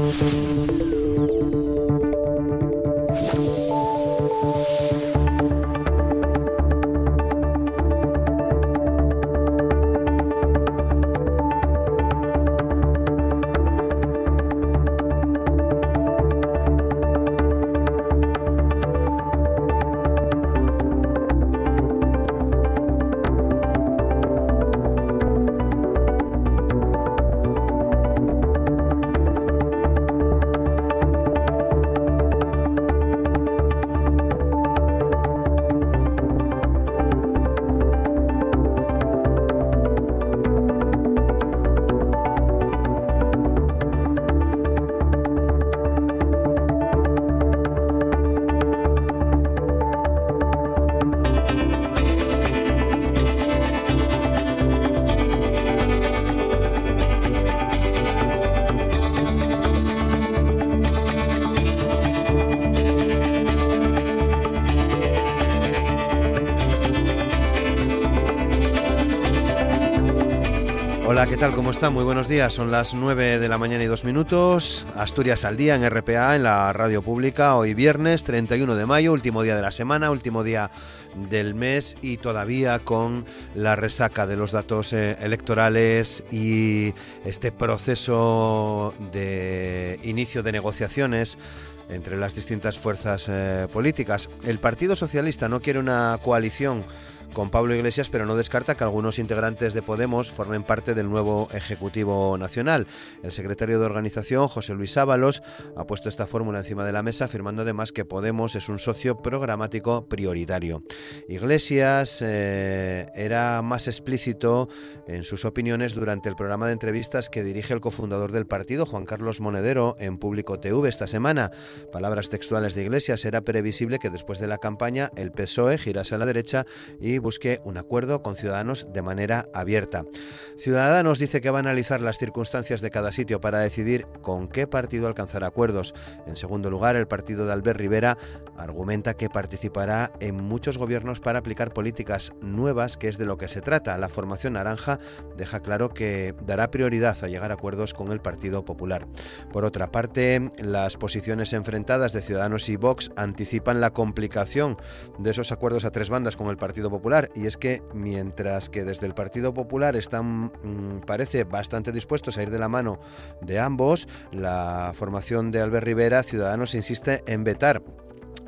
¿qué Muy buenos días. Son las 9 de la mañana y dos minutos. Asturias al día en RPA, en la radio pública. Hoy viernes 31 de mayo, último día de la semana, último día del mes y todavía con la resaca de los datos eh, electorales y este proceso de inicio de negociaciones entre las distintas fuerzas eh, políticas. El Partido Socialista no quiere una coalición con Pablo Iglesias, pero no descarta que algunos integrantes de Podemos formen parte del nuevo Ejecutivo Nacional. El secretario de organización, José Luis Ábalos, ha puesto esta fórmula encima de la mesa, afirmando además que Podemos es un socio programático prioritario. Iglesias eh, era más explícito en sus opiniones durante el programa de entrevistas que dirige el cofundador del partido, Juan Carlos Monedero, en Público TV esta semana. Palabras textuales de Iglesias, era previsible que después de la campaña el PSOE girase a la derecha y busque un acuerdo con Ciudadanos de manera abierta. Ciudadanos dice que va a analizar las circunstancias de cada sitio para decidir con qué partido alcanzar acuerdos. En segundo lugar, el partido de Albert Rivera argumenta que participará en muchos gobiernos para aplicar políticas nuevas, que es de lo que se trata. La formación naranja deja claro que dará prioridad a llegar a acuerdos con el Partido Popular. Por otra parte, las posiciones enfrentadas de Ciudadanos y Vox anticipan la complicación de esos acuerdos a tres bandas con el Partido Popular y es que mientras que desde el Partido Popular están, mm, parece, bastante dispuestos a ir de la mano de ambos, la formación de Albert Rivera, Ciudadanos, insiste en vetar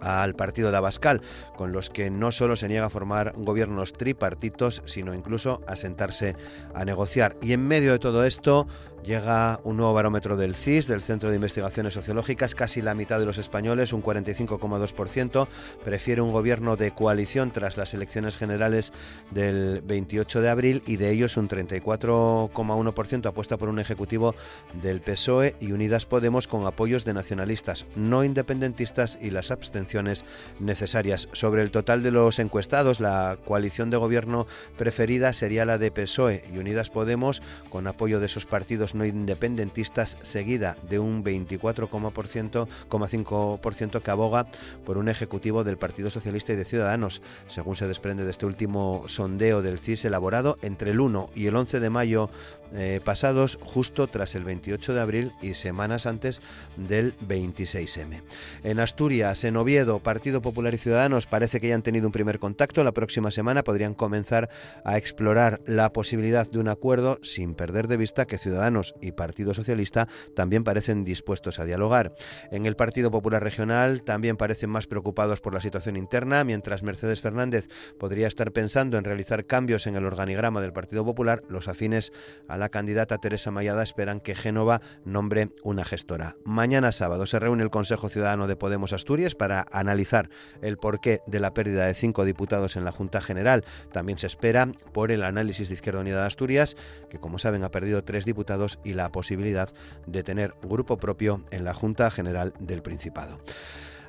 al partido de Abascal, con los que no solo se niega a formar gobiernos tripartitos, sino incluso a sentarse a negociar. Y en medio de todo esto, Llega un nuevo barómetro del CIS, del Centro de Investigaciones Sociológicas. Casi la mitad de los españoles, un 45,2%, prefiere un gobierno de coalición tras las elecciones generales del 28 de abril y de ellos un 34,1% apuesta por un ejecutivo del PSOE y Unidas Podemos con apoyos de nacionalistas no independentistas y las abstenciones necesarias. Sobre el total de los encuestados, la coalición de gobierno preferida sería la de PSOE y Unidas Podemos con apoyo de esos partidos no independentistas, seguida de un 24,5% que aboga por un ejecutivo del Partido Socialista y de Ciudadanos, según se desprende de este último sondeo del CIS elaborado entre el 1 y el 11 de mayo eh, pasados justo tras el 28 de abril y semanas antes del 26M. En Asturias, en Oviedo, Partido Popular y Ciudadanos parece que ya han tenido un primer contacto. La próxima semana podrían comenzar a explorar la posibilidad de un acuerdo sin perder de vista que Ciudadanos y Partido Socialista también parecen dispuestos a dialogar. En el Partido Popular Regional también parecen más preocupados por la situación interna, mientras Mercedes Fernández podría estar pensando en realizar cambios en el organigrama del Partido Popular, los afines a la candidata Teresa Mayada esperan que Génova nombre una gestora. Mañana sábado se reúne el Consejo Ciudadano de Podemos Asturias para analizar el porqué de la pérdida de cinco diputados en la Junta General. También se espera por el análisis de Izquierda Unida de Asturias, que como saben ha perdido tres diputados y la posibilidad de tener grupo propio en la Junta General del Principado.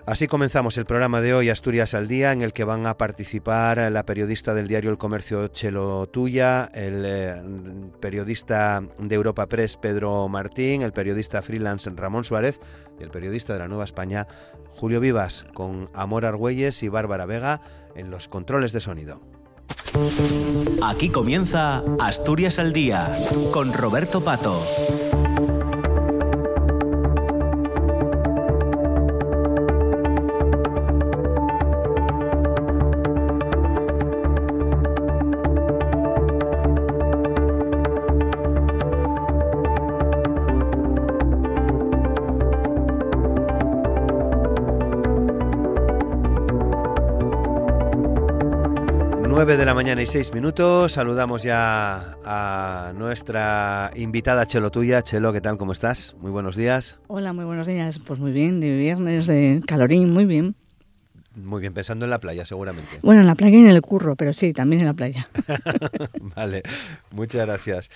Así comenzamos el programa de hoy, Asturias al Día, en el que van a participar la periodista del diario El Comercio Chelo Tuya, el eh, periodista de Europa Press Pedro Martín, el periodista freelance Ramón Suárez y el periodista de la Nueva España Julio Vivas, con Amor Argüelles y Bárbara Vega en los controles de sonido. Aquí comienza Asturias al Día con Roberto Pato. 9 de la mañana y 6 minutos. Saludamos ya a nuestra invitada Chelo Tuya. Chelo, ¿qué tal? ¿Cómo estás? Muy buenos días. Hola, muy buenos días. Pues muy bien, de viernes, de calorín, muy bien. Muy bien, pensando en la playa, seguramente. Bueno, en la playa y en el curro, pero sí, también en la playa. vale, muchas gracias.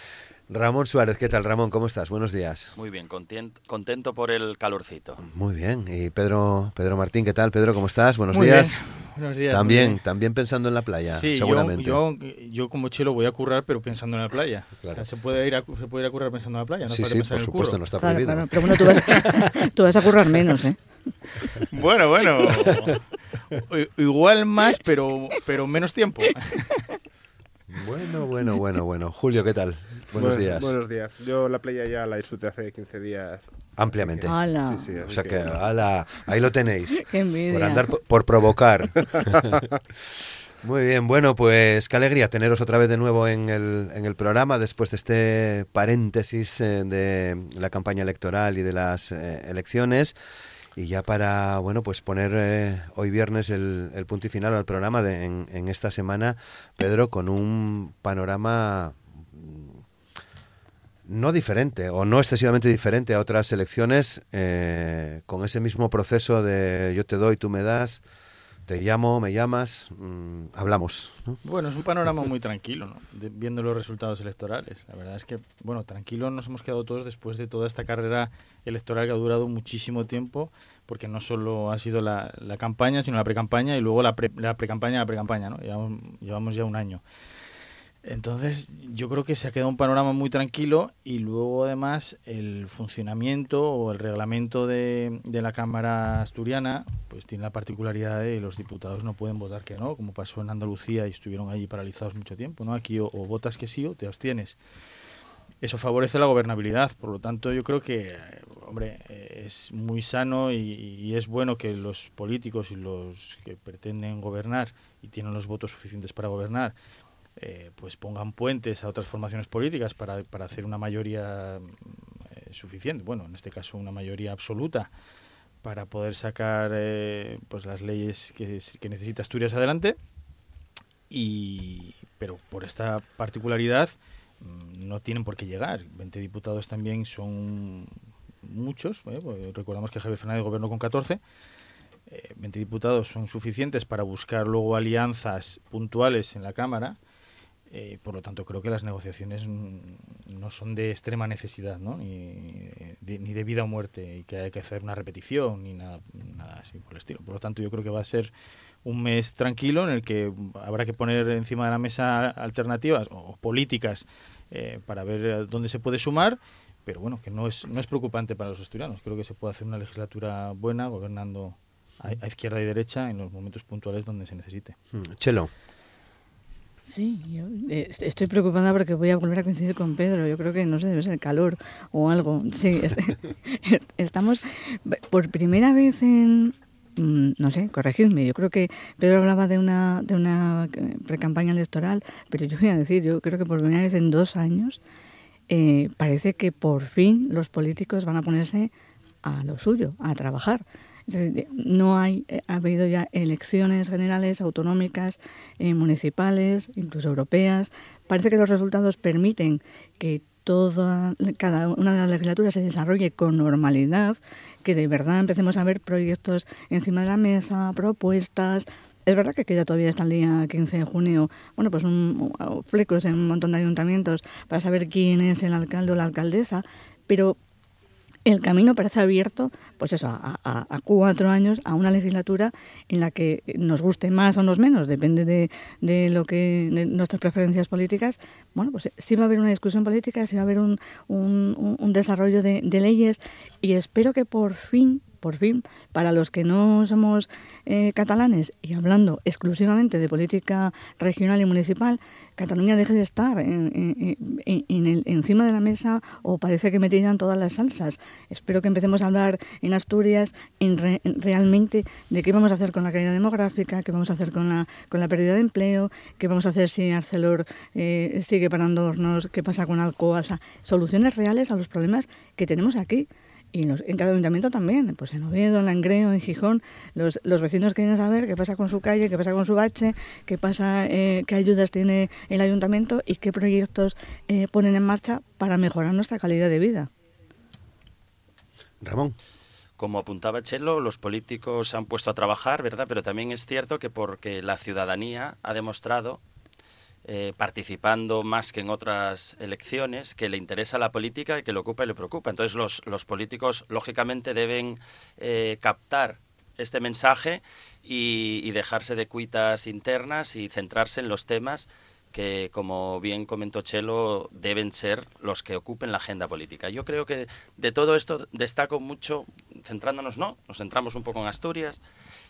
Ramón Suárez, ¿qué tal Ramón? ¿Cómo estás? Buenos días. Muy bien, contento, contento por el calorcito. Muy bien. Y Pedro, Pedro Martín, ¿qué tal? Pedro, ¿cómo estás? Buenos días. Buenos días. También, también pensando en la playa, sí, seguramente. Yo, yo, como chelo voy a currar, pero pensando en la playa. se, puede ir a, se puede ir a currar pensando en la playa, no Sí, sí, por supuesto, no está claro, prohibido. Claro, pero bueno, tú vas, tú vas a currar menos, ¿eh? Bueno, bueno. Igual más, pero, pero menos tiempo. Bueno, bueno, bueno, bueno. Julio, ¿qué tal? Buenos días. Buenos días. Yo la playa ya la disfruté hace 15 días. Ampliamente. ¡Hala! Sí, sí, O sea que, ala, ahí lo tenéis. ¡Qué envidia! Por andar por, por provocar. Muy bien, bueno, pues qué alegría teneros otra vez de nuevo en el, en el programa después de este paréntesis eh, de la campaña electoral y de las eh, elecciones. Y ya para, bueno, pues poner eh, hoy viernes el, punto y final al programa de, en, esta semana, Pedro, con un panorama mm, no diferente o no excesivamente diferente a otras elecciones, eh, con ese mismo proceso de yo te doy, tú me das, te llamo, me llamas, mm, hablamos. ¿no? Bueno, es un panorama muy tranquilo, ¿no? Viendo los resultados electorales. La verdad es que, bueno, tranquilos nos hemos quedado todos después de toda esta carrera electoral que ha durado muchísimo tiempo, porque no solo ha sido la, campaña, sino la precampaña y luego la, pre, la precampaña la ¿no? Llevamos, llevamos ya un año. Entonces, yo creo que se ha quedado un panorama muy tranquilo y luego además el funcionamiento o el reglamento de, la Cámara Asturiana pues tiene la particularidad de los diputados no pueden votar que no, como pasó en Andalucía y estuvieron allí paralizados mucho tiempo, ¿no? Aquí o votas que sí o te abstienes. Eso favorece la gobernabilidad, por lo tanto yo creo que, hombre, es muy sano y, es bueno que los políticos y los que pretenden gobernar y tienen los votos suficientes para gobernar eh, pues pongan puentes a otras formaciones políticas para, para hacer una mayoría eh, suficiente, bueno, en este caso una mayoría absoluta, para poder sacar eh, pues las leyes que, que necesita Asturias adelante. Y, pero por esta particularidad no tienen por qué llegar. 20 diputados también son muchos. ¿eh? Pues recordamos que Javier Fernández gobernó con 14. Eh, 20 diputados son suficientes para buscar luego alianzas puntuales en la Cámara. Eh, por lo tanto, creo que las negociaciones no son de extrema necesidad, ¿no? ni, de, ni de vida o muerte, y que hay que hacer una repetición, ni nada, nada así por el estilo. Por lo tanto, yo creo que va a ser un mes tranquilo en el que habrá que poner encima de la mesa alternativas o, políticas eh, para ver dónde se puede sumar, pero bueno, que no es, no es preocupante para los asturianos. Creo que se puede hacer una legislatura buena, gobernando a, a izquierda y derecha en los momentos puntuales donde se necesite. Mm, Chelo. Sí, yo eh, est- estoy preocupada porque voy a volver a coincidir con Pedro. Yo creo que no sé, debe ser el calor o algo. Sí, es- estamos por primera vez en, no sé, corregidme. Yo creo que Pedro hablaba de una de una eh, precampaña electoral, pero yo voy a decir, yo creo que por primera vez en dos años eh, parece que por fin los políticos van a ponerse a lo suyo, a trabajar. No hay, eh, ha habido ya elecciones generales, autonómicas, eh, municipales, incluso europeas. Parece que los resultados permiten que toda, cada una de las legislaturas se desarrolle con normalidad, que de verdad empecemos a ver proyectos encima de la mesa, propuestas. Es verdad que queda todavía hasta el día 15 de junio, bueno, pues un, un- flecos en un montón de ayuntamientos para saber quién es el alcalde o la alcaldesa, pero el camino parece abierto, pues eso, a, cuatro años, a una legislatura en la que nos guste más o nos menos, depende de, de lo que de nuestras preferencias políticas. Bueno, pues sí va a haber una discusión política, sí va a haber un, un- desarrollo de, de leyes y espero que por fin, por fin, para los que no somos eh, catalanes y hablando exclusivamente de política regional y municipal, Cataluña deje de estar encima de la mesa o parece que me tiran todas las salsas. Espero que empecemos a hablar en Asturias en re- en realmente de qué vamos a hacer con la caída demográfica, qué vamos a hacer con la, con la pérdida de empleo, qué vamos a hacer si Arcelor eh, sigue parando hornos, qué pasa con Alcoa, o sea, soluciones reales a los problemas que tenemos aquí. Y en, los- en cada ayuntamiento también, pues en Oviedo, en Langreo, en Gijón, los, los vecinos quieren saber qué pasa con su calle, qué pasa con su bache, qué pasa, eh, qué ayudas tiene el ayuntamiento y qué proyectos eh, ponen en marcha para mejorar nuestra calidad de vida. Ramón. Como apuntaba Chelo, los políticos se han puesto a trabajar, ¿verdad? Pero también es cierto que porque la ciudadanía ha demostrado, eh, participando más que en otras elecciones, que le interesa la política y que le ocupa y le preocupa. Entonces los, los políticos, lógicamente, deben eh, captar este mensaje y, dejarse de cuitas internas y centrarse en los temas que, como bien comentó Chelo, deben ser los que ocupen la agenda política. Yo creo que de todo esto destaco mucho, centrándonos, no, nos centramos un poco en Asturias,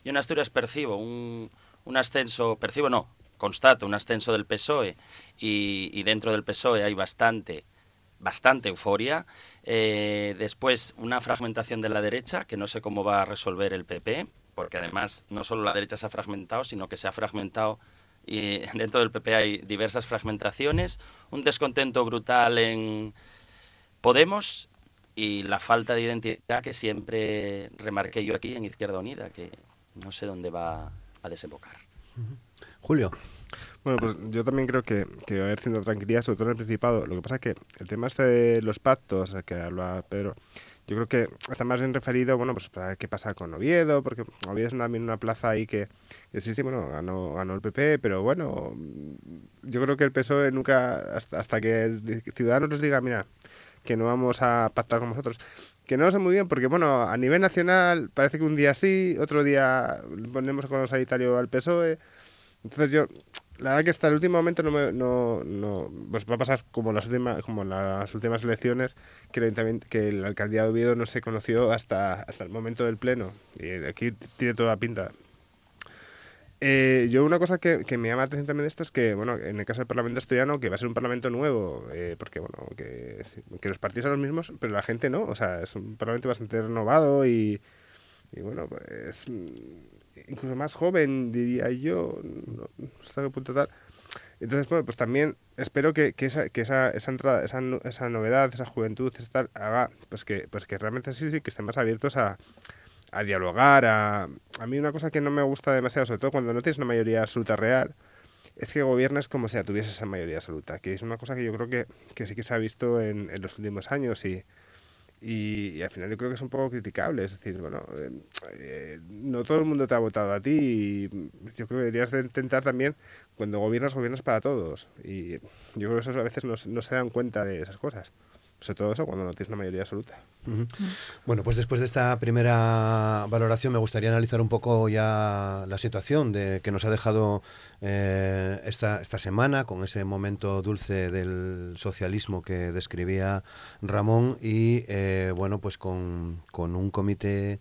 y en Asturias percibo un, un ascenso, percibo no, constato un ascenso del PSOE, y, y dentro del PSOE hay bastante bastante euforia. Eh, después, una fragmentación de la derecha, que no sé cómo va a resolver el PP, porque además no solo la derecha se ha fragmentado, sino que se ha fragmentado y dentro del PP hay diversas fragmentaciones, un descontento brutal en Podemos y la falta de identidad que siempre remarqué yo aquí en Izquierda Unida, que no sé dónde va a desembocar. Julio. Bueno, pues yo también creo que, que va a haber cierta tranquilidad, sobre todo en el Principado. Lo que pasa es que el tema este de los pactos, que habla Pedro, yo creo que está más bien referido, bueno, pues para qué pasa con Oviedo, porque Oviedo es también una plaza ahí que, que sí, sí, bueno, ganó, ganó el PP, pero bueno, yo creo que el PSOE nunca, hasta, hasta que el Ciudadanos les diga, mira, que no vamos a pactar con vosotros. Que no lo sé muy bien, porque bueno, a nivel nacional parece que un día sí, otro día ponemos con los sanitario al PSOE. Entonces yo, la verdad que hasta el último momento no, me, no, no pues va a pasar como las últimas, como las últimas elecciones, que el, que el alcaldía de Oviedo no se conoció hasta, hasta el momento del pleno. Y aquí tiene toda la pinta. Eh, yo una cosa que, me llama la atención también de esto es que, bueno, en el caso del Parlamento asturiano, que va a ser un Parlamento nuevo, eh, porque, bueno, que, que los partidos son los mismos, pero la gente no, o sea, es un Parlamento bastante renovado y, y bueno, pues incluso más joven, diría yo, no, hasta qué punto tal. Entonces, bueno, pues también espero que, que esa, que esa, esa entrada, esa, esa novedad, esa juventud, esa tal, haga, pues que, pues que realmente sí, sí, que estén más abiertos a, a dialogar, a... A mí una cosa que no me gusta demasiado, sobre todo cuando no tienes una mayoría absoluta real, es que gobiernes como si tuviese esa mayoría absoluta, que es una cosa que yo creo que, que sí que se ha visto en, en los últimos años y, y, y al final yo creo que es un poco criticable. Es decir, bueno, eh, eh, no todo el mundo te ha votado a ti y yo creo que deberías de intentar también, cuando gobiernas, gobiernas para todos. Y yo creo que eso a veces no, no se dan cuenta de esas cosas. Sobre todo eso cuando no tienes una mayoría absoluta. Bueno, pues después de esta primera valoración me gustaría analizar un poco ya la situación de que nos ha dejado eh, esta, esta semana con ese momento dulce del socialismo que describía Ramón y eh, bueno, pues con, con un comité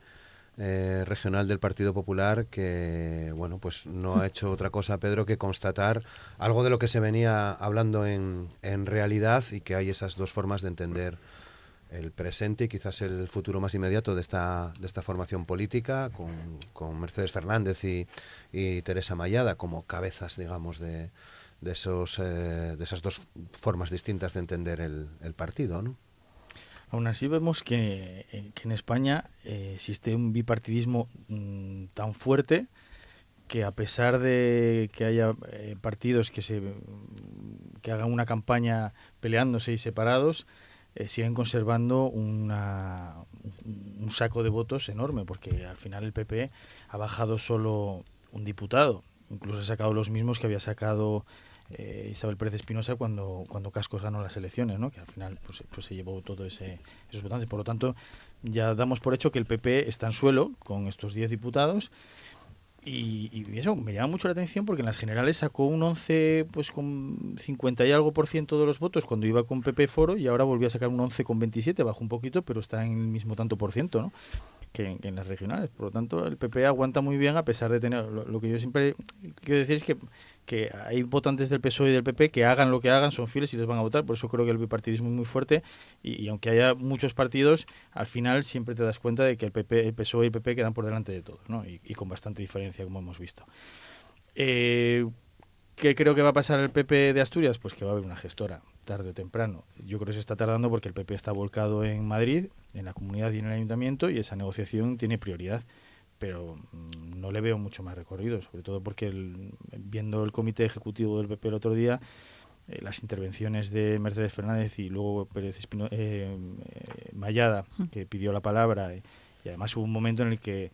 eh, regional del Partido Popular que bueno pues no ha hecho otra cosa Pedro que constatar algo de lo que se venía hablando en, en realidad y que hay esas dos formas de entender el presente y quizás el futuro más inmediato de esta, de esta formación política, con, con Mercedes Fernández y, y Teresa Mayada como cabezas, digamos, de, de, esos, eh, de esas dos formas distintas de entender el, el partido, ¿no? Aún así vemos que, eh, en España eh, existe un bipartidismo mm, tan fuerte que a pesar de que haya eh, partidos que se que hagan una campaña peleándose y separados siguen conservando una, un saco de votos enorme porque al final el PP ha bajado solo un diputado. Incluso ha sacado los mismos que había sacado eh, Isabel Pérez Espinosa cuando, cuando Cascos ganó las elecciones, ¿no? que al final pues, pues se llevó todo ese, esos votantes. Por lo tanto, ya damos por hecho que el PP está en suelo con estos 10 diputados. Y, y eso me llama mucho la atención porque en las generales sacó un 11 pues con 50 y algo por ciento de los votos cuando iba con PP Foro y ahora volvió a sacar un 11 con 27, bajó un poquito, pero está en el mismo tanto por ciento, ¿no? En- las regionales. Por lo tanto, el PP aguanta muy bien a pesar de tener... Lo, que yo siempre quiero decir es que, que hay votantes del PSOE y del PP que hagan lo que hagan, son fieles y les van a votar. Por eso creo que el bipartidismo es muy fuerte y, aunque haya muchos partidos, al final siempre te das cuenta de que el, PP, el PSOE y el PP quedan por delante de todos, ¿no? y, y con bastante diferencia, como hemos visto. Eh, ¿Qué creo que va a pasar el PP de Asturias? Pues que va a haber una gestora. Tarde o temprano. Yo creo que se está tardando porque el PP está volcado en Madrid, en la comunidad y en el ayuntamiento, y esa negociación tiene prioridad. Pero mm, no le veo mucho más recorrido, sobre todo porque viendo el comité ejecutivo del PP el otro día, eh, las intervenciones de Mercedes Fernández y luego Pérez Espino, eh, eh, Mayada, que pidió la palabra, y, además hubo un momento en el que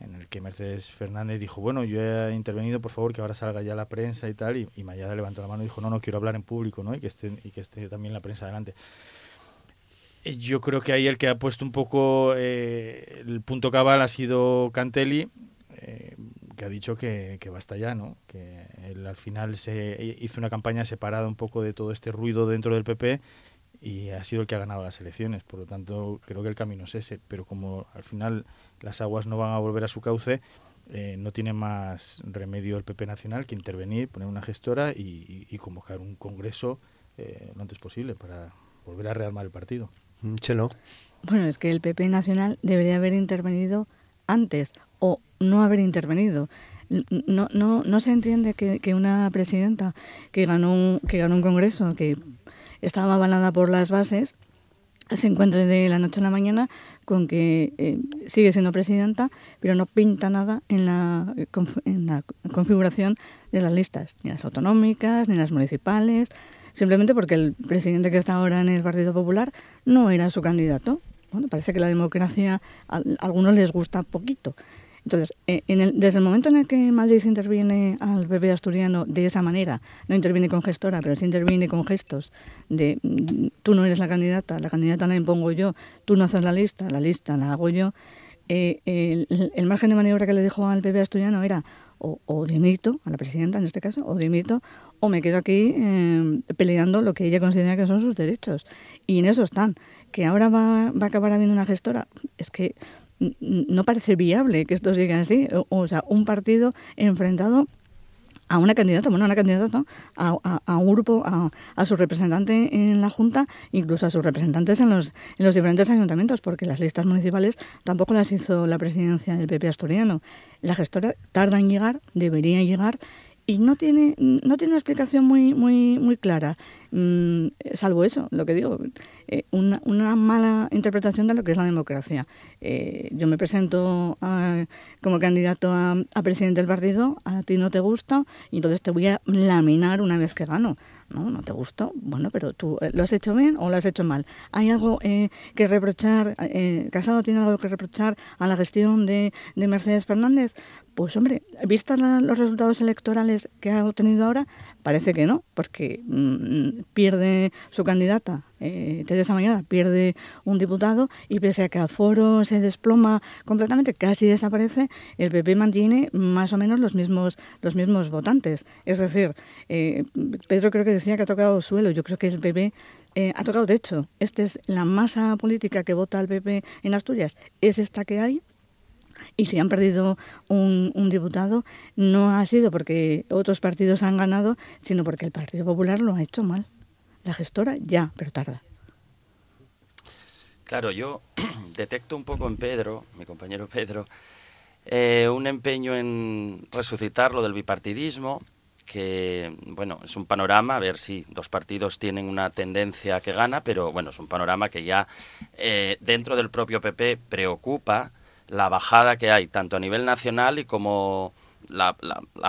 en el que Mercedes Fernández dijo, bueno, yo he intervenido, por favor, que ahora salga ya la prensa y tal, y, Mayada levantó la mano y dijo, no, no, quiero hablar en público, ¿no? Y que esté, y que esté también la prensa adelante. Yo creo que ahí el que ha puesto un poco el punto cabal ha sido Cantelli, que ha dicho que, que, basta ya, ¿no? Que al final se hizo una campaña separada un poco de todo este ruido dentro del PP y ha sido el que ha ganado las elecciones. Por lo tanto, creo que el camino es ese. Pero como al final las aguas no van a volver a su cauce, eh, no tiene más remedio el PP nacional que intervenir, poner una gestora y, convocar un congreso eh, lo antes posible para volver a rearmar el partido. Mm, Chelo. Bueno, es que el PP nacional debería haber intervenido antes o no haber intervenido. No, no, no se entiende que, que una presidenta que ganó, un, que ganó un congreso, que estaba avalada por las bases, se encuentre de la noche a la mañana con que eh, sigue siendo presidenta, pero no pinta nada en la, en la configuración de las listas, ni las autonómicas, ni las municipales, simplemente porque el presidente que está ahora en el Partido Popular no era su candidato. Bueno, parece que la democracia a, algunos les gusta poquito. Entonces, eh, en el, desde el momento en el que Madrid interviene al PP asturiano de esa manera, no interviene con gestora, pero sí interviene con gestos de tú no eres la candidata, la candidata la impongo yo, tú no haces la lista, la lista la hago yo, eh, el, margen de maniobra que le dejó al PP asturiano era o, o, dimito, a la presidenta en este caso, o dimito, o me quedo aquí eh, peleando lo que ella considera que son sus derechos. Y en eso están. Que ahora va, va a acabar habiendo una gestora, es que no parece viable que esto siga así. O, sea, un partido enfrentado a una candidata, bueno, a una candidata, a, a, un grupo, a, a, su representante en la Junta, incluso a sus representantes en los, en los diferentes ayuntamientos, porque las listas municipales tampoco las hizo la presidencia del PP asturiano. La gestora tarda en llegar, debería llegar, y no tiene, no tiene una explicación muy, muy, muy clara, mm, salvo eso, lo que digo, eh, una, una, mala interpretación de lo que es la democracia. Eh, yo me presento como candidato a, presidente del partido, a ti no te gusta, y entonces te voy a laminar una vez que gano. No, no te gusta, bueno, pero tú eh, lo has hecho bien o lo has hecho mal. ¿Hay algo que reprochar, Casado tiene algo que reprochar a la gestión de, de Mercedes Fernández? Pues hombre, vistas los resultados electorales que ha obtenido ahora, parece que no, porque mm, pierde su candidata, eh, Teresa Mañada, pierde un diputado y pese a que Aforo se desploma completamente, casi desaparece, el PP mantiene más o menos los mismos, los mismos votantes. Es decir, eh, Pedro creo que decía que ha tocado suelo, yo creo que el PP eh, ha tocado techo. Esta es la masa política que vota al PP en Asturias, es esta que hay y si han perdido un, diputado, no ha sido porque otros partidos han ganado, sino porque el Partido Popular lo ha hecho mal. La gestora ya, pero tarda. Claro, yo detecto un poco en Pedro, mi compañero Pedro, eh, un empeño en resucitar lo del bipartidismo, que bueno, es un panorama, a ver si dos partidos tienen una tendencia que gana, pero bueno, es un panorama que ya eh, dentro del propio PP preocupa la bajada que hay, tanto a nivel nacional y como la,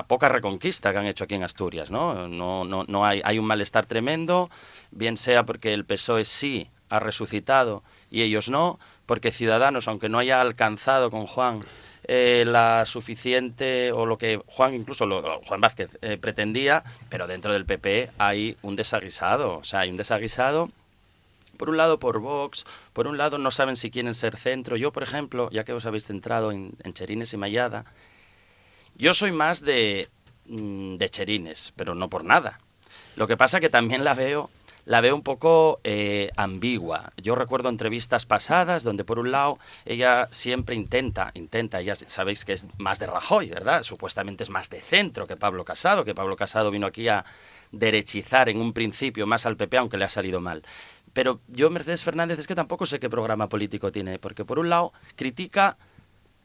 poca reconquista que han hecho aquí en Asturias, ¿no? No, no, no hay, hay un malestar tremendo, bien sea porque el PSOE sí ha resucitado y ellos no, porque Ciudadanos, aunque no haya alcanzado con Juan eh, la suficiente, o lo que Juan incluso, lo, Juan Vázquez eh, pretendía, pero dentro del PP hay un desaguisado, o sea, hay un desaguisado por un lado por Vox, por un lado no saben si quieren ser centro. Yo, por ejemplo, ya que os habéis centrado en, Cherines y Mayada, yo soy más de, mm, Cherines, pero no por nada. Lo que pasa que también la veo la veo un poco eh, ambigua. Yo recuerdo entrevistas pasadas donde por un lado ella siempre intenta, intenta, ya sabéis que es más de Rajoy, ¿verdad? Supuestamente es más de centro que Pablo Casado, que Pablo Casado vino aquí a derechizar en un principio más al PP, aunque le ha salido mal. Pero yo, Mercedes Fernández, es que tampoco sé qué programa político tiene, porque por un lado critica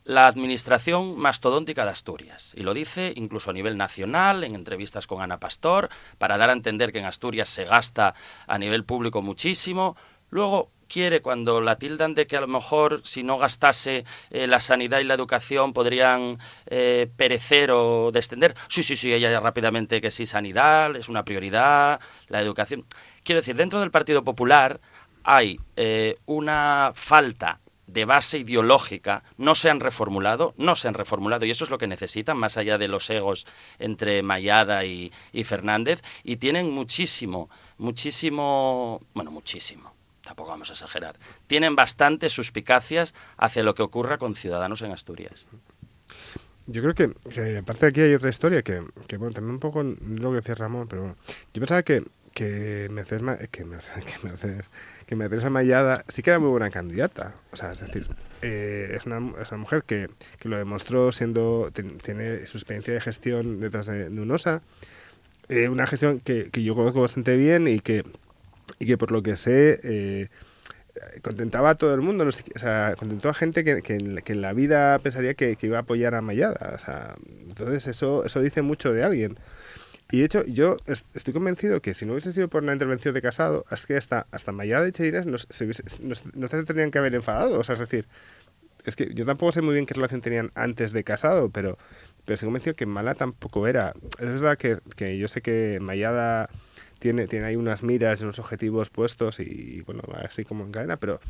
la administración mastodóntica de Asturias. Y lo dice incluso a nivel nacional, en entrevistas con Ana Pastor, para dar a entender que en Asturias se gasta a nivel público muchísimo. Luego quiere, cuando la tildan de que a lo mejor si no gastase eh, la sanidad y la educación podrían eh, perecer o descender. Sí, sí, sí, ella rápidamente que sí, sanidad es una prioridad, la educación. Quiero decir, dentro del Partido Popular hay eh, una falta de base ideológica no se han reformulado, no se han reformulado, y eso es lo que necesitan, más allá de los egos entre Mayada y, y Fernández, y tienen muchísimo, muchísimo, bueno, muchísimo, tampoco vamos a exagerar, tienen bastantes suspicacias hacia lo que ocurra con ciudadanos en Asturias. Yo creo que, que aparte aquí hay otra historia que, que, bueno, también un poco lo que decía Ramón, pero bueno, yo pensaba que, que Mercedes, que Mercedes, que Mercedes, Amallada sí que era muy buena candidata. O sea, es decir, eh, es, una, es una mujer que, que lo demostró siendo, ten- tiene su experiencia de gestión detrás de, de UNOSA, eh, una gestión que, que yo conozco bastante bien y que, y que por lo que sé eh, contentaba a todo el mundo, no sé, o sea, contentó a gente que, que, en, que en la vida pensaría que, que iba a apoyar a Mayada. O sea, entonces eso, eso dice mucho de alguien. Y de hecho, yo est- estoy convencido que si no hubiese sido por una intervención de Casado, es que hasta, hasta Mayada y Chirinas no, se hubiese- no se- no se tendrían que haber enfadado. O sea, es decir, es que yo tampoco sé muy bien qué relación tenían antes de Casado, pero, pero estoy convencido que mala tampoco era. Es verdad que, que yo sé que Mayada tiene, tiene ahí unas miras y unos objetivos puestos y, bueno, así como en cadena, pero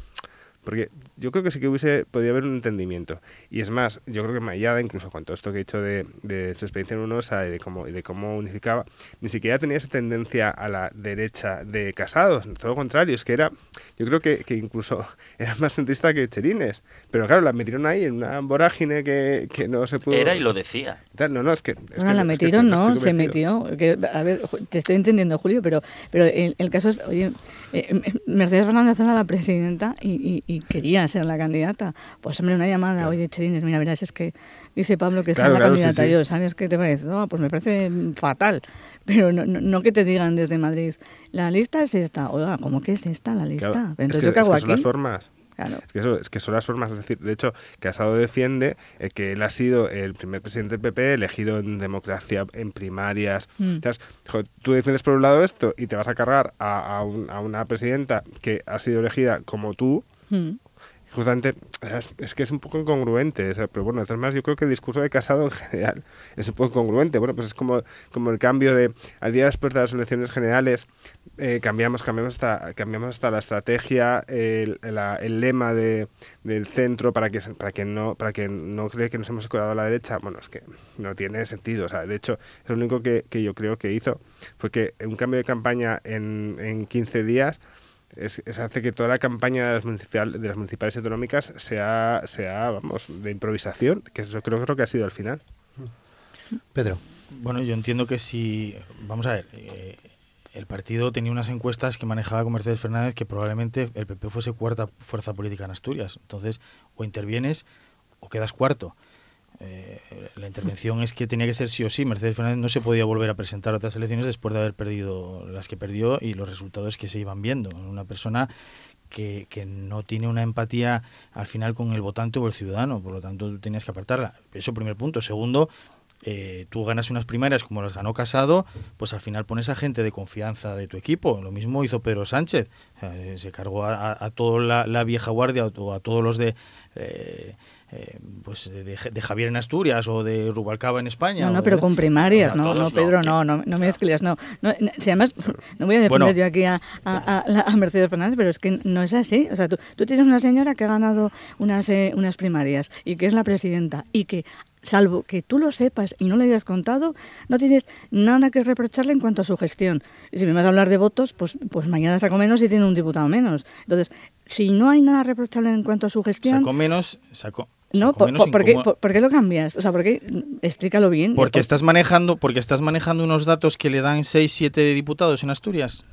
porque yo creo que sí que hubiese podido haber un entendimiento. Y es más, yo creo que Mayada, incluso con todo esto que he dicho de, de su experiencia en UNOSA y de cómo, y de cómo unificaba, ni siquiera tenía esa tendencia a la derecha de casados. Todo lo contrario, es que era, yo creo que, que incluso era más centrista que Cherines. Pero claro, la metieron ahí en una vorágine que, que no se pudo... Era y lo decía. No, no, es que... es Bueno, que- la es que metieron, ¿no? Se metió. Que, a ver, te estoy entendiendo, Julio, pero, pero el, el caso es, oye, eh, Mercedes Fernández era la presidenta y, y- y quería ser la candidata. Pues hombre, una llamada, oye, Cherines, mira, verás, es que dice Pablo que sea Claro, la claro, sí, candidata. sí. Yo, ¿sabes qué te parece? No, pues me parece fatal. Pero no, no, no que te digan desde Madrid, la lista es esta. Oiga, ¿cómo que es esta la lista? Claro, Pero es entonces, que, ¿yo qué es hago que son las formas. Claro. Es que, eso, es que son las formas, es decir, de hecho, Casado defiende eh, que él ha sido el primer presidente del PP elegido en democracia, en primarias. Mm. Entonces, tú defiendes por un lado esto y te vas a cargar a, a un- a una presidenta que ha sido elegida como tú. Mm. Justamente, es, que es un poco incongruente, o sea, pero bueno, maneras, yo creo que el discurso de Casado en general es un poco incongruente. Bueno, pues es como, como el cambio de, al día después de las elecciones generales, eh, cambiamos, cambiamos, hasta, cambiamos hasta la estrategia, el, la- el lema de, del centro para que, para, que no, para que no cree que nos hemos colado a la derecha. Bueno, es que no tiene sentido. O sea, de hecho, lo único que, que yo creo que hizo fue que un cambio de campaña en, en 15 días es, es hace que toda la campaña de las, municipal, de las municipales autonómicas sea, sea, vamos, de improvisación, que eso creo, creo que ha sido al final. Pedro. Bueno, yo entiendo que si, vamos a ver, eh, el partido tenía unas encuestas que manejaba con Mercedes Fernández que probablemente el PP fuese cuarta fuerza política en Asturias. Entonces, o intervienes o quedas cuarto. Eh, la intervención es que tenía que ser sí o sí. Mercedes Fernández no se podía volver a presentar a otras elecciones después de haber perdido las que perdió y los resultados que se iban viendo. Una persona que, que no tiene una empatía al final con el votante o el ciudadano, por lo tanto tú tenías que apartarla. Eso primer punto. Segundo, eh, tú ganas unas primarias como las ganó Casado, pues al final pones a gente de confianza de tu equipo. Lo mismo hizo Pedro Sánchez. Eh, se cargó a, toda la, vieja guardia o a todos los de... eh, pues de, de, Javier en Asturias o de Rubalcaba en España. No, no, pero de... con primarias, no, no, Pedro, no, no, no mezcles, no. no si además, no voy a defender bueno, yo aquí a, a, a, Mercedes Fernández, pero es que no es así. O sea, tú, tú tienes una señora que ha ganado unas, eh, unas primarias y que es la presidenta y que salvo que tú lo sepas y no le hayas contado, no tienes nada que reprocharle en cuanto a su gestión. Y si me vas a hablar de votos, pues, pues mañana sacó menos y tiene un diputado menos. Entonces, si no hay nada reprocharle en cuanto a su gestión... Sacó menos, sacó... No, por, por, ¿por, qué, por, por, qué, lo cambias? O sea, ¿por qué? Explícalo bien. Porque estás manejando, porque estás manejando unos datos que le dan 6, 7 diputados en Asturias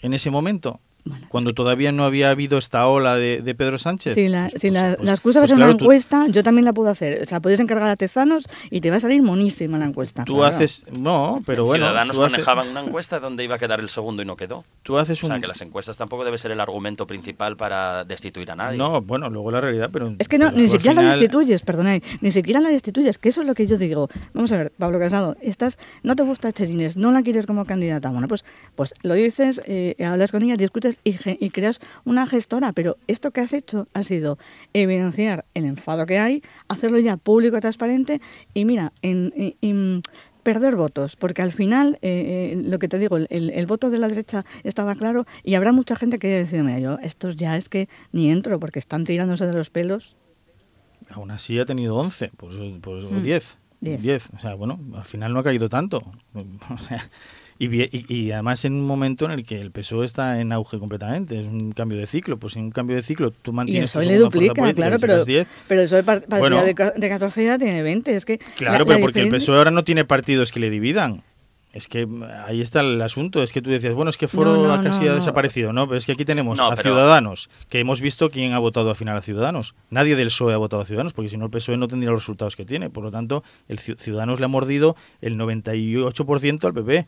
en ese momento. Bueno, cuando todavía no había habido esta ola de, de Pedro Sánchez. Si la, Pues- si pues- la, pues- la excusa va a pues ser claro, una tú- encuesta, yo también la puedo hacer. O sea, puedes encargar a Tezanos y te va a salir monísima la encuesta. Tú Claro. haces. No, pero bueno. Ciudadanos haces- manejaban una encuesta donde iba a quedar el segundo y no quedó. Tú haces O sea, que las encuestas tampoco debe ser el argumento principal para destituir a nadie. No, bueno, luego la realidad, pero. Es que no, ni siquiera la destituyes, perdonad, ni siquiera la destituyes, que eso es lo que yo digo. Vamos a ver, Pablo Casado, estás, no te gusta Cherines, no la quieres como candidata. Bueno, pues, pues lo dices, eh, hablas con ella, discutes y, y creas una gestora, pero esto que has hecho ha sido evidenciar el enfado que hay, hacerlo ya público, transparente y mira, en, en- en perder votos, porque al final, eh, eh, lo que te digo, el, el- el voto de la derecha estaba claro y habrá mucha gente que decir, mira, yo estos ya es que ni entro porque están tirándose de los pelos. Aún así ha tenido 11, pues, pues, o Mm, 10. diez. 10. O sea, bueno, al final no ha caído tanto. O sea, y, vie- y, y además en un momento en el que el PSOE está en auge completamente, es un cambio de ciclo. Pues en un cambio de ciclo tú Y el mantienes PSOE le duplica, política claro, pero, sacas 10. pero el PSOE par- partida Bueno. de, de 14 ya tiene 20. Es que Claro, la- pero la porque el PSOE ahora no tiene partidos que le dividan. Es que mm, ahí está el asunto. Es que tú decías, bueno, es que Foro No, no, casi no, ha no. desaparecido. No, pero es que aquí tenemos No, a pero- Ciudadanos, que hemos visto quién ha votado al final a Ciudadanos. Nadie del PSOE ha votado a Ciudadanos, porque si no el PSOE no tendría los resultados que tiene. Por lo tanto, el Ciu- Ciudadanos le ha mordido el 98% al PP.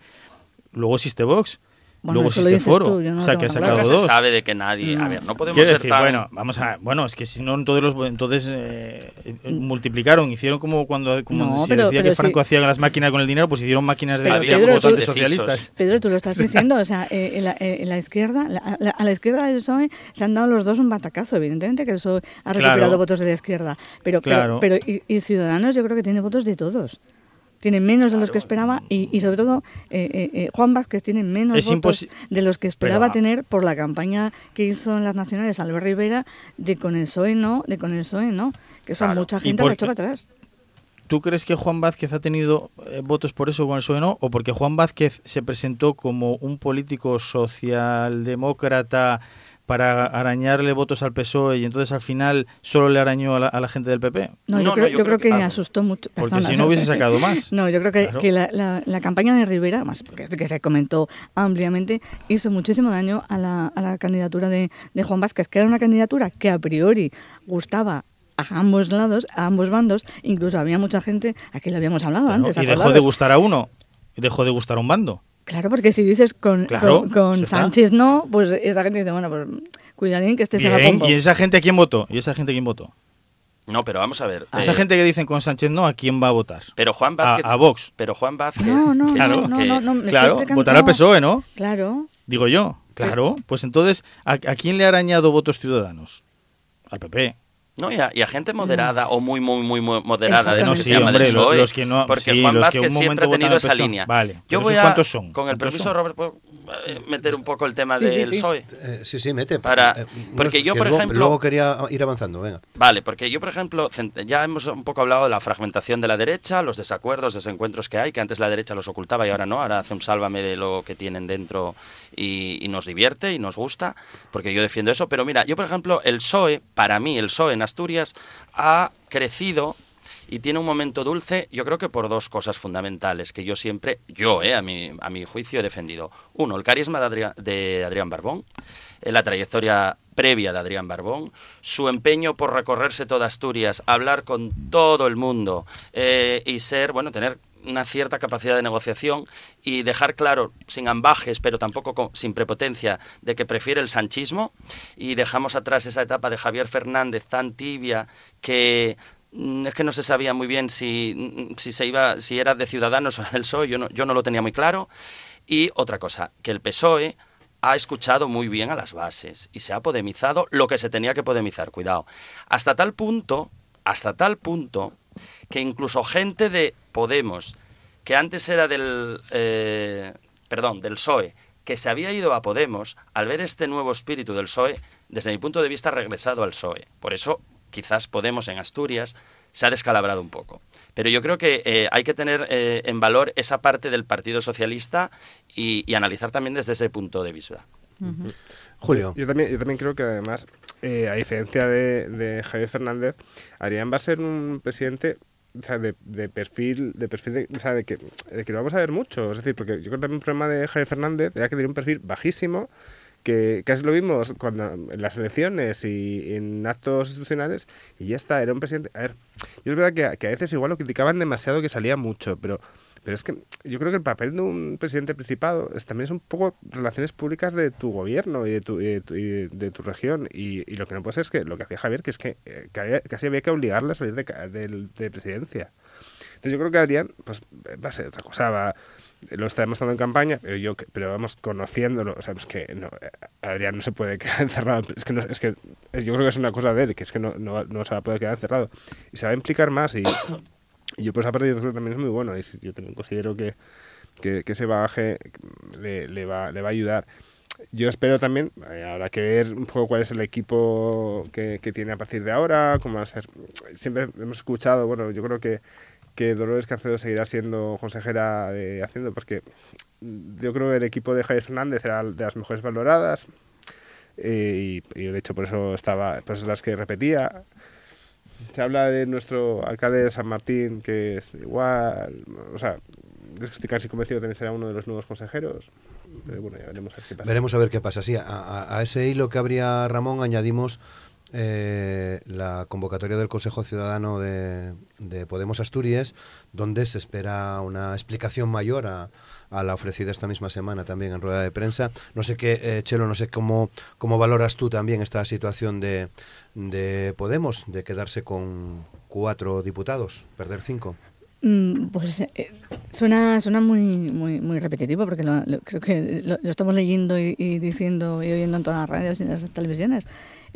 Luego existe Vox. Bueno, Luego existe Foro. tú, yo no o sea, que ha sacado se dos. sabe de que nadie. A No. ver, no podemos Quiero ser decir, tan. bueno, vamos a, bueno, es que si no todos los, entonces eh, eh, multiplicaron, hicieron como cuando, como No, se pero- decía pero que Franco sí. hacía las máquinas con el dinero, pues hicieron máquinas de, Pedro, votantes tú- socialistas. Pedro, tú lo estás diciendo, o sea, eh, en, la, eh, en la izquierda, la- la- a la izquierda del PSOE se han dado los dos un batacazo, evidentemente que el PSOE ha Claro. recuperado votos de la izquierda, pero, pero- Claro. pero, y, y Ciudadanos yo creo que tiene votos de todos. Tiene menos de los que esperaba y, y sobre todo eh, eh, eh, Juan Vázquez tiene menos Es votos de los que esperaba Pero, tener por la campaña que hizo en las nacionales Albert Rivera de con el PSOE no, de con el PSOE no, que Claro. mucha ¿Y gente la ha hecho para atrás. ¿Tú crees que Juan Vázquez ha tenido eh, votos por eso con el PSOE no? ¿O porque Juan Vázquez se presentó como un político socialdemócrata para arañarle votos al PSOE y entonces al final solo le arañó a la, a la gente del PP? No, yo, no, creo, yo yo creo creo que que- me ah, asustó mucho. Porque si no hubiese sacado más. No, yo creo que, Claro. que la, la- la campaña de Rivera, más porque que se comentó ampliamente, hizo muchísimo daño a la, a la candidatura de, de Juan Vázquez, que era una candidatura que a priori gustaba a ambos lados, a ambos bandos, incluso había mucha gente, aquí lo habíamos hablado Claro, antes, y dejó de gustar a uno dejó de gustar a un bando. Claro, porque si dices con, Claro, con, con ya está. Sánchez no, pues esa gente dice, bueno, pues cuidadín que este se va a Bien. ¿y esa gente a quién votó? ¿Y esa gente a quién votó? No, pero vamos a ver. Esa eh, gente que dicen con Sánchez no, ¿a quién va a votar? Pero Juan A, Vázquez. a Vox. Pero Juan Vázquez. No, no, que no, sí, no, no, que- no, no, me estoy Claro, explicando. votar al PSOE, ¿no? Claro. Digo yo. Claro, pues entonces, ¿a, a quién le ha arañado votos ciudadanos? Al PP. No, y a, y a gente moderada o muy, muy, muy mo- moderada de eso No, que sí, se llama hombre, del PSOE. los que no- porque sí, Juan los que Vázquez un momento siempre ha tenido esa línea. Vale, Yo voy a, cuántos son, con el ¿cuántos permiso, son? Robert, ¿puedo eh, meter un poco el tema Sí, del sí. PSOE? Eh, sí, sí, mete. Para- Eh, porque yo, que por luego- ejemplo- Luego quería ir avanzando, venga. Vale, porque yo, por ejemplo, ya hemos un poco hablado de la fragmentación de la derecha, los desacuerdos, desencuentros que hay, que antes la derecha los ocultaba y ahora no, ahora hace un sálvame de lo que tienen dentro y, y nos divierte y nos gusta, porque yo defiendo eso. Pero mira, yo, por ejemplo, el PSOE, para mí, el PSOE en Asturias ha crecido y tiene un momento dulce, yo creo que por dos cosas fundamentales que yo siempre, yo, eh, a, mi, a mi juicio, he defendido. Uno, el carisma de Adrián, de Adrián Barbón, eh, la trayectoria previa de Adrián Barbón, su empeño por recorrerse toda Asturias, hablar con todo el mundo eh, y ser, bueno, tener una cierta capacidad de negociación y dejar claro, sin ambajes, pero tampoco sin prepotencia, de que prefiere el sanchismo y dejamos atrás esa etapa de Javier Fernández tan tibia que mm, es que no se sabía muy bien si, mm, si se iba si era de Ciudadanos o del PSOE, yo no, yo no lo tenía muy claro. Y otra cosa, que el PSOE ha escuchado muy bien a las bases y se ha podemizado lo que se tenía que podemizar, cuidado. Hasta tal punto, hasta tal punto, que incluso gente de Podemos, que antes era del, eh, perdón, del PSOE, que se había ido a Podemos, al ver este nuevo espíritu del PSOE, desde mi punto de vista ha regresado al PSOE. Por eso, quizás Podemos en Asturias se ha descalabrado un poco. Pero yo creo que eh, hay que tener eh, en valor esa parte del Partido Socialista y, y analizar también desde ese punto de vista. Julio. Yo también, yo también creo que además, eh, a diferencia de, de Javier Fernández, Adrián va a ser un presidente o sea, de, de perfil, de perfil de, o sea, de que, de que lo vamos a ver mucho. Es decir, porque yo creo que también un problema de Javier Fernández era que tenía un perfil bajísimo, que casi lo vimos cuando en las elecciones y en actos institucionales y ya está, era un presidente... A ver, yo es verdad que, que a veces igual lo criticaban demasiado que salía mucho, pero pero es que yo creo que el papel de un presidente principado es, también es un poco relaciones públicas de tu gobierno y de tu, de tu, región. Y, lo que no puede ser es que lo que hacía Javier, que es que, eh, casi había que obligarle a salir de, de, presidencia. Entonces yo creo que Adrián, pues va a ser otra cosa, va, lo está demostrando en campaña, pero yo pero vamos conociéndolo, o sea, es que no, Adrián no se puede quedar encerrado, es que, no, es que yo creo que es una cosa de él, que es que no, no, no se va a poder quedar encerrado y se va a implicar más y y yo por esa parte también es muy bueno. Y yo también considero que, que, ese bagaje le, le, va, le va a ayudar. Yo espero también, eh, habrá que ver un poco cuál es el equipo que, que, tiene a partir de ahora, cómo va a ser. Siempre hemos escuchado, bueno, yo creo que, que Dolores Carcedo seguirá siendo consejera de Haciendo, porque yo creo que el equipo de Javier Fernández era de las mejores valoradas, eh, y, y, de hecho por eso estaba, pues las que repetía. Se habla de nuestro alcalde de San Martín, que es igual, o sea, estoy casi convencido también será uno de los nuevos consejeros. bueno, ya veremos a ver qué pasa. Veremos a ver qué pasa. Sí, a, ese hilo que habría Ramón añadimos eh, la convocatoria del Consejo Ciudadano de, Podemos Asturias, donde se espera una explicación mayor a, la ofrecida esta misma semana también en rueda de prensa. No sé qué, eh, Chelo, no sé cómo, cómo valoras tú también esta situación de, de Podemos, de quedarse con cuatro diputados, perder cinco. Mm, pues eh, suena, suena muy, muy, muy repetitivo porque creo que lo, estamos leyendo y, diciendo y oyendo en todas las radios y en las televisiones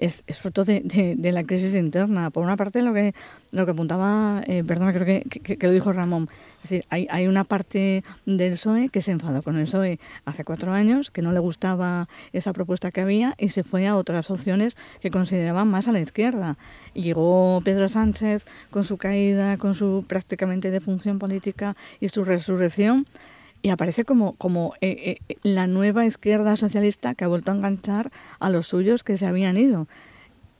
es, fruto de, de, la crisis interna. Por una parte, lo que, lo que apuntaba, eh, perdona, creo que, que, lo dijo Ramón, es decir, hay, hay una parte del PSOE que se enfadó con el PSOE hace cuatro años, que no le gustaba esa propuesta que había y se fue a otras opciones que consideraban más a la izquierda. Llegó Pedro Sánchez con su caída, con su prácticamente defunción política y su resurrección y aparece como, como eh, eh, la nueva izquierda socialista que ha vuelto a enganchar a los suyos que se habían ido.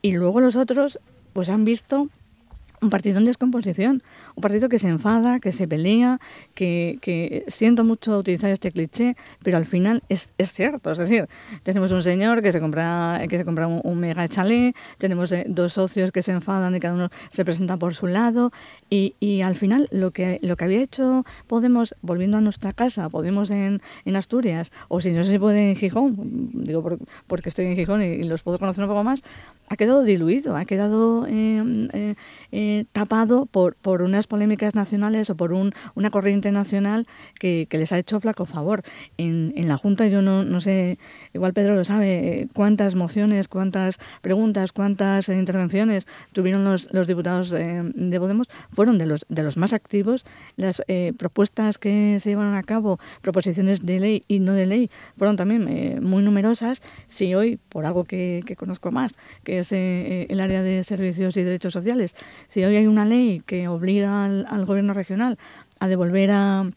Y luego los otros pues han visto un partido en descomposición, un partido que se enfada, que se pelea, que, que siento mucho utilizar este cliché, pero al final es, es, cierto. Es decir, tenemos un señor que se compra, que se compra un, mega chalet, tenemos eh, dos socios que se enfadan y cada uno se presenta por su lado, y, y al final lo que, lo que había hecho Podemos, volviendo a nuestra casa, Podemos en, en Asturias, o si no se puede en Gijón, digo porque estoy en Gijón y los puedo conocer un poco más, ha quedado diluido, ha quedado eh, eh, eh, tapado por, por unas polémicas nacionales o por un, una corriente nacional que, que, les ha hecho flaco favor. En, en la Junta yo no, no, sé, igual Pedro lo sabe, cuántas mociones, cuántas preguntas, cuántas intervenciones tuvieron los, los diputados de Podemos, fueron de los, de los más activos. Las propuestas que se llevaron a cabo, proposiciones de ley y no de ley, fueron también muy numerosas. Si hoy, por algo que, que conozco más, que eh, el área de servicios y derechos sociales. Si hoy hay una ley que obliga al gobierno regional a devolver a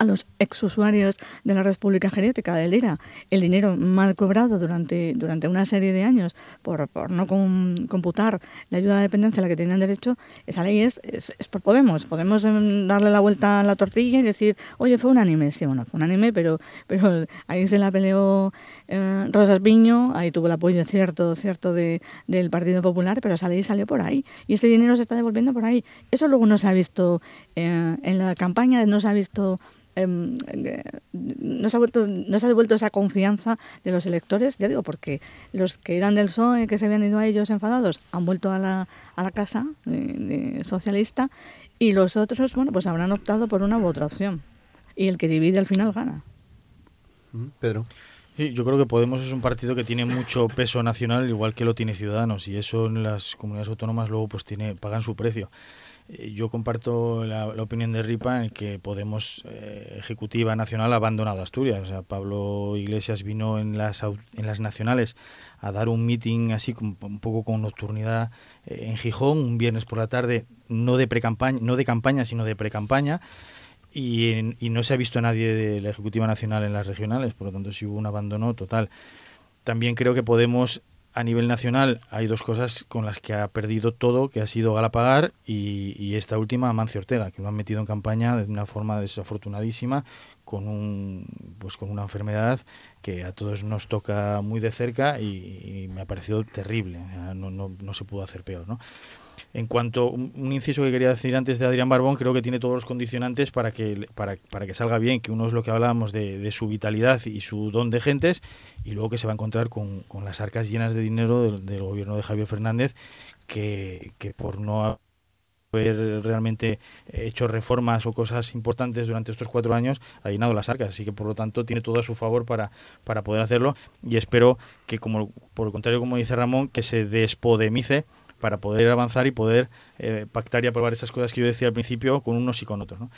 a los exusuarios de la red pública del ERA el dinero mal cobrado durante, durante una serie de años por, por no computar la ayuda de dependencia a la que tenían derecho, esa ley es, es, por Podemos. Podemos em, darle la vuelta a la tortilla y decir, oye, fue unánime. Sí, bueno, fue unánime, pero, pero ahí se la peleó eh, Rosas Viño, ahí tuvo el apoyo cierto, cierto de, del Partido Popular, pero esa ley salió por ahí y ese dinero se está devolviendo por ahí. Eso luego no se ha visto eh, en la campaña, no se ha visto Em, no, se ha vuelto, no se ha devuelto esa confianza de los electores, ya digo, porque los que eran del PSOE, que se habían ido a ellos enfadados, han vuelto a la, a la casa socialista y los otros, bueno, pues habrán optado por una u otra opción. Y el que divide al final gana. Pedro. Sí, yo creo que Podemos es un partido que tiene mucho peso nacional, igual que lo tiene Ciudadanos, y eso en las comunidades autónomas luego pues tiene pagan su precio. Eh, yo comparto la, opinión de Ripa en que Podemos eh, Ejecutiva Nacional ha abandonado Asturias. Pablo Iglesias vino en las, en las nacionales a dar un meeting así un poco con nocturnidad eh, en Gijón, un viernes por la tarde, no de, pre-campaña, no de campaña, sino de pre-campaña. Y, y no se ha visto nadie de la Ejecutiva Nacional en las regionales, por lo tanto sí hubo un abandono total. También creo que Podemos a nivel nacional hay dos cosas con las que ha perdido todo, que ha sido Galapagar y, y esta última, Mancio Ortega, que lo han metido en campaña de una forma desafortunadísima, con un pues con una enfermedad que a todos nos toca muy de cerca y, me ha parecido terrible no, no, no, se pudo hacer peor ¿no? En cuanto un, inciso que quería decir antes de Adrián Barbón, creo que tiene todos los condicionantes para que, para, para que salga bien, que uno es lo que hablábamos de, de, su vitalidad y su don de gentes, y luego que se va a encontrar con, con las arcas llenas de dinero del, del gobierno de Javier Fernández, que, que por no haber realmente hecho reformas o cosas importantes durante estos cuatro años, ha llenado las arcas. Así que, por lo tanto, tiene todo a su favor para, para poder hacerlo. Y espero que, como por el contrario, como dice Ramón, que se despodemice para poder avanzar y poder eh, pactar y aprobar esas cosas que yo decía al principio con unos y con otros. ¿no?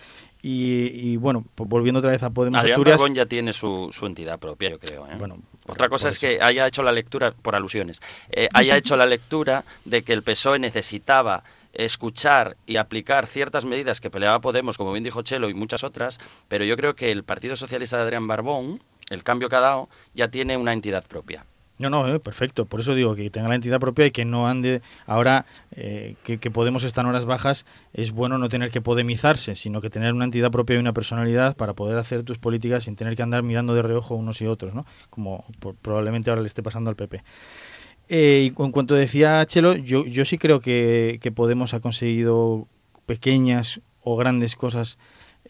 Y, y, bueno, volviendo otra vez a Podemos Adrián Asturias... Barbón ya tiene su, su entidad propia, yo creo. ¿eh? Bueno, Otra cosa es que haya hecho la lectura, por alusiones, eh, haya hecho la lectura de que el PSOE necesitaba escuchar y aplicar ciertas medidas que peleaba Podemos, como bien dijo Chelo, y muchas otras, pero yo creo que el Partido Socialista de Adrián Barbón, el cambio que ha dado, ya tiene una entidad propia. No, no, eh, perfecto. Por eso digo que tenga la entidad propia y que no ande. Ahora eh, que, Podemos estar en horas bajas, es bueno no tener que podemizarse, sino que tener una entidad propia y una personalidad para poder hacer tus políticas sin tener que andar mirando de reojo unos y otros, ¿no? Como por, probablemente ahora le esté pasando al PP. Eh, y en cuanto decía Chelo, yo, yo sí creo que, Podemos ha conseguido pequeñas o grandes cosas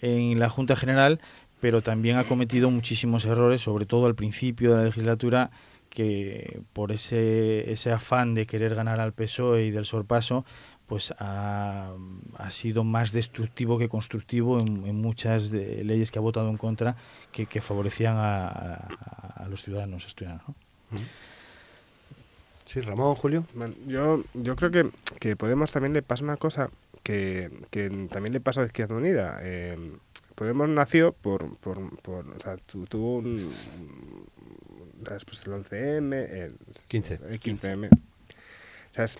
en la Junta General, pero también ha cometido muchísimos errores, sobre todo al principio de la legislatura que por ese, ese afán de querer ganar al PSOE y del sorpaso, pues ha, sido más destructivo que constructivo en, muchas de leyes que ha votado en contra que, favorecían a, los ciudadanos asturianos. ¿no? Sí, Ramón, Julio. Bueno, yo, yo creo que, que Podemos también le pasa una cosa que, que también le pasa a Izquierda Unida. Eh, Podemos nació por, por, por o sea, tu, tuvo un, después el 11M, el 15. El 15M. O sea, es,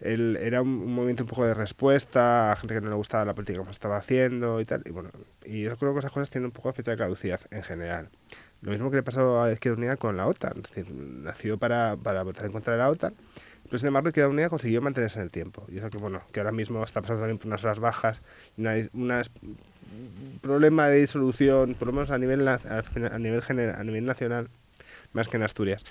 el, era un, un, movimiento un poco de respuesta a gente que no le gustaba la política como estaba haciendo y tal. Y bueno, y yo creo que esas cosas tienen un poco de fecha de caducidad en general. Lo mismo que le pasó a Izquierda Unida con la OTAN. Es decir, nació para, para votar en contra de la OTAN, pero sin embargo Izquierda Unida consiguió mantenerse en el tiempo. Y eso que, bueno, que ahora mismo está pasando también por unas horas bajas, una, unas problema de disolución, por lo menos a nivel, a, a nivel, general, a nivel nacional, más que en Asturias.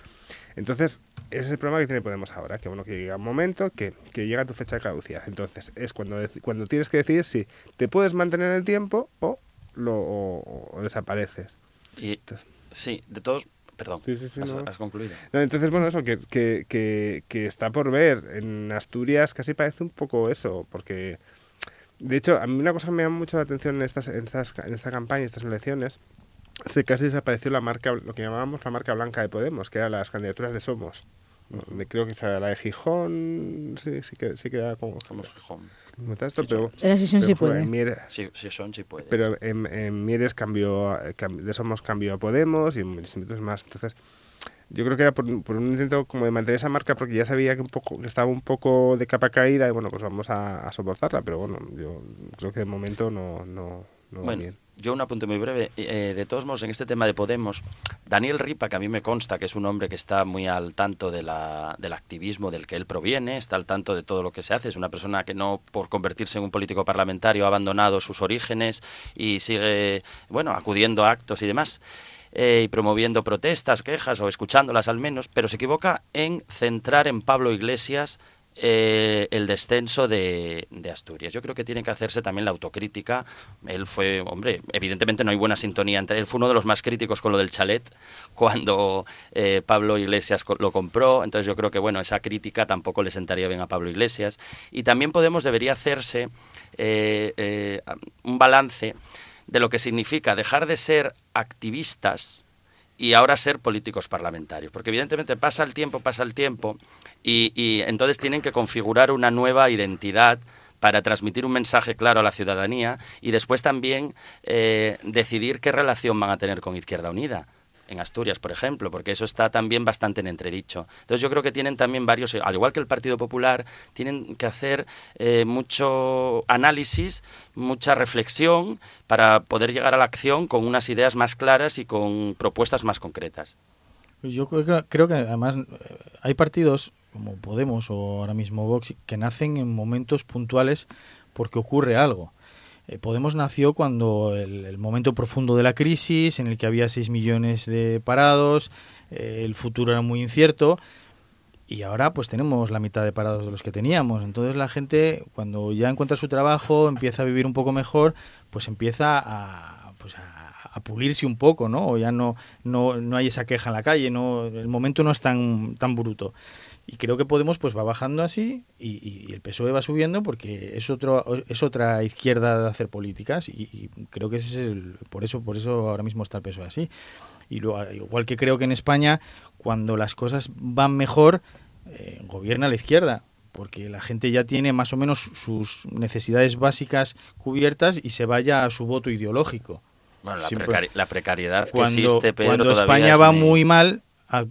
Entonces, ese es el problema que tiene Podemos ahora, que bueno, que llega un momento que, que llega tu fecha de caducidad. Entonces, es cuando, cuando tienes que decidir si te puedes mantener en el tiempo o, lo, o, o desapareces. Y, entonces, sí, de todos, perdón, sí, sí, sí, has, no. has, concluido. No, entonces, bueno, eso, que, que, que, que, está por ver. En Asturias casi parece un poco eso, porque, de hecho, a mí una cosa que me llama mucho la atención en, estas, en, estas, en esta campaña, en estas elecciones, es que casi desapareció la marca, lo que llamábamos la marca blanca de Podemos, que eran las candidaturas de Somos. Creo que esa, la de Gijón sí, sí que sí queda como Somos Gijón. Pero, pero, si son pero, sí puede. En Mieres, sí, sí son sí puede. Pero en, en Mieres cambió, de Somos cambió a Podemos y en distintos más. Entonces, yo creo que era por, por, un intento como de mantener esa marca porque ya sabía que un poco que estaba un poco de capa caída y bueno, pues vamos a, a soportarla, pero bueno, yo creo que de momento no, no, no va bien. Yo un apunte muy breve. Eh, de todos modos, en este tema de Podemos, Daniel Ripa, que a mí me consta que es un hombre que está muy al tanto de la, del activismo del que él proviene, está al tanto de todo lo que se hace, es una persona que no por convertirse en un político parlamentario ha abandonado sus orígenes y sigue, bueno, acudiendo a actos y demás. Eh, y promoviendo protestas, quejas o escuchándolas al menos, pero se equivoca en centrar en Pablo Iglesias eh, el descenso de, Asturias. Yo creo que tiene que hacerse también la autocrítica. Él fue, hombre, evidentemente no hay buena sintonía entre él. Fue uno de los más críticos con lo del chalet cuando eh, Pablo Iglesias lo compró. Entonces yo creo que, bueno, esa crítica tampoco le sentaría bien a Pablo Iglesias. Y también Podemos debería hacerse eh, un balance de lo que significa dejar de ser activistas y ahora ser políticos parlamentarios. Porque evidentemente pasa el tiempo, pasa el tiempo, y, y, entonces tienen que configurar una nueva identidad para transmitir un mensaje claro a la ciudadanía y después también eh, decidir qué relación van a tener con Izquierda Unida en Asturias, por ejemplo, porque eso está también bastante en entredicho. Entonces yo creo que tienen también varios, al igual que el Partido Popular, tienen que hacer eh, mucho análisis, mucha reflexión para poder llegar a la acción con unas ideas más claras y con propuestas más concretas. Yo creo, creo que además hay partidos como Podemos o ahora mismo Vox que nacen en momentos puntuales porque ocurre algo. eh, Podemos nació cuando el, momento profundo de la crisis, en el que había 6 millones de parados, eh, el futuro era muy incierto y ahora pues tenemos la mitad de parados de los que teníamos. Entonces la gente cuando ya encuentra su trabajo, empieza a vivir un poco mejor, pues empieza a, pues a, a pulirse un poco, ¿no? O ya no, no, no hay esa queja en la calle, no, el momento no es tan, tan bruto. Y creo que Podemos pues va bajando así y, y el PSOE va subiendo porque es otro es otra izquierda de hacer políticas y, y creo que ese es el, por eso por eso ahora mismo está el PSOE así. Y lo, igual que creo que en España cuando las cosas van mejor eh, gobierna la izquierda porque la gente ya tiene más o menos sus necesidades básicas cubiertas y se vaya a su voto ideológico. Bueno, la, precari la precariedad cuando, que existe, Pedro, cuando España va muy... mal,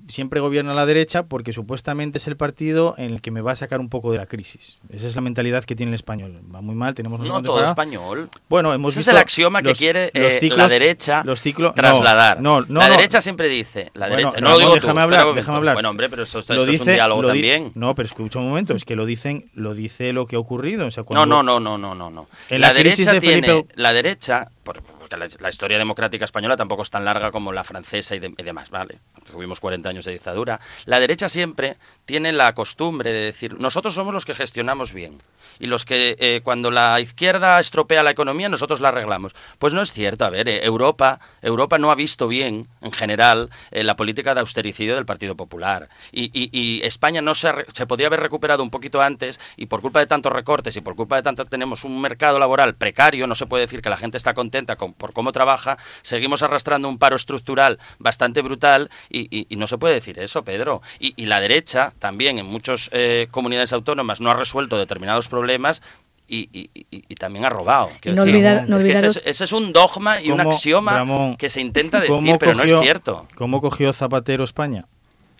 siempre gobierna la derecha porque supuestamente es el partido en el que me va a sacar un poco de la crisis. Esa es la mentalidad que tiene el español. Va muy mal, tenemos no, todo español. Bueno, hemos Ese visto es el axioma los, que quiere eh, ciclos, la derecha los ciclos, trasladar. No, no, la no, derecha siempre dice, la bueno, derecha, no, lo digo déjame tú, hablar, déjame hablar. Bueno, hombre, pero eso, lo dice, es un diálogo lo di, también. No, pero escucha un momento, es que lo dicen, lo dice lo que ha ocurrido, o sea, no, no, no, no, no, no, no. En la, la derecha de tiene, Felipe... la derecha, por, la, historia democrática española tampoco es tan larga como la francesa y, de, y demás, ¿vale? Tuvimos 40 años de dictadura. La derecha siempre tiene la costumbre de decir, nosotros somos los que gestionamos bien. Y los que eh, cuando la izquierda estropea la economía, nosotros la arreglamos. Pues no es cierto. A ver, eh, Europa, Europa no ha visto bien, en general, eh, la política de austericidio del Partido Popular. Y España no se, se podía haber recuperado un poquito antes y por culpa de tantos recortes y por culpa de tanto tenemos un mercado laboral precario, no se puede decir que la gente está contenta con, por cómo trabaja, seguimos arrastrando un paro estructural bastante brutal y, y, y no se puede decir eso, Pedro. Y, y la derecha también en muchas eh, comunidades autónomas no ha resuelto determinados problemas y, y, y, y, también ha robado. No decir, olvidar, no es que ese, ese, es un dogma y un axioma Ramón, que se intenta decir, pero cogió, no es cierto. ¿Cómo cogió Zapatero España?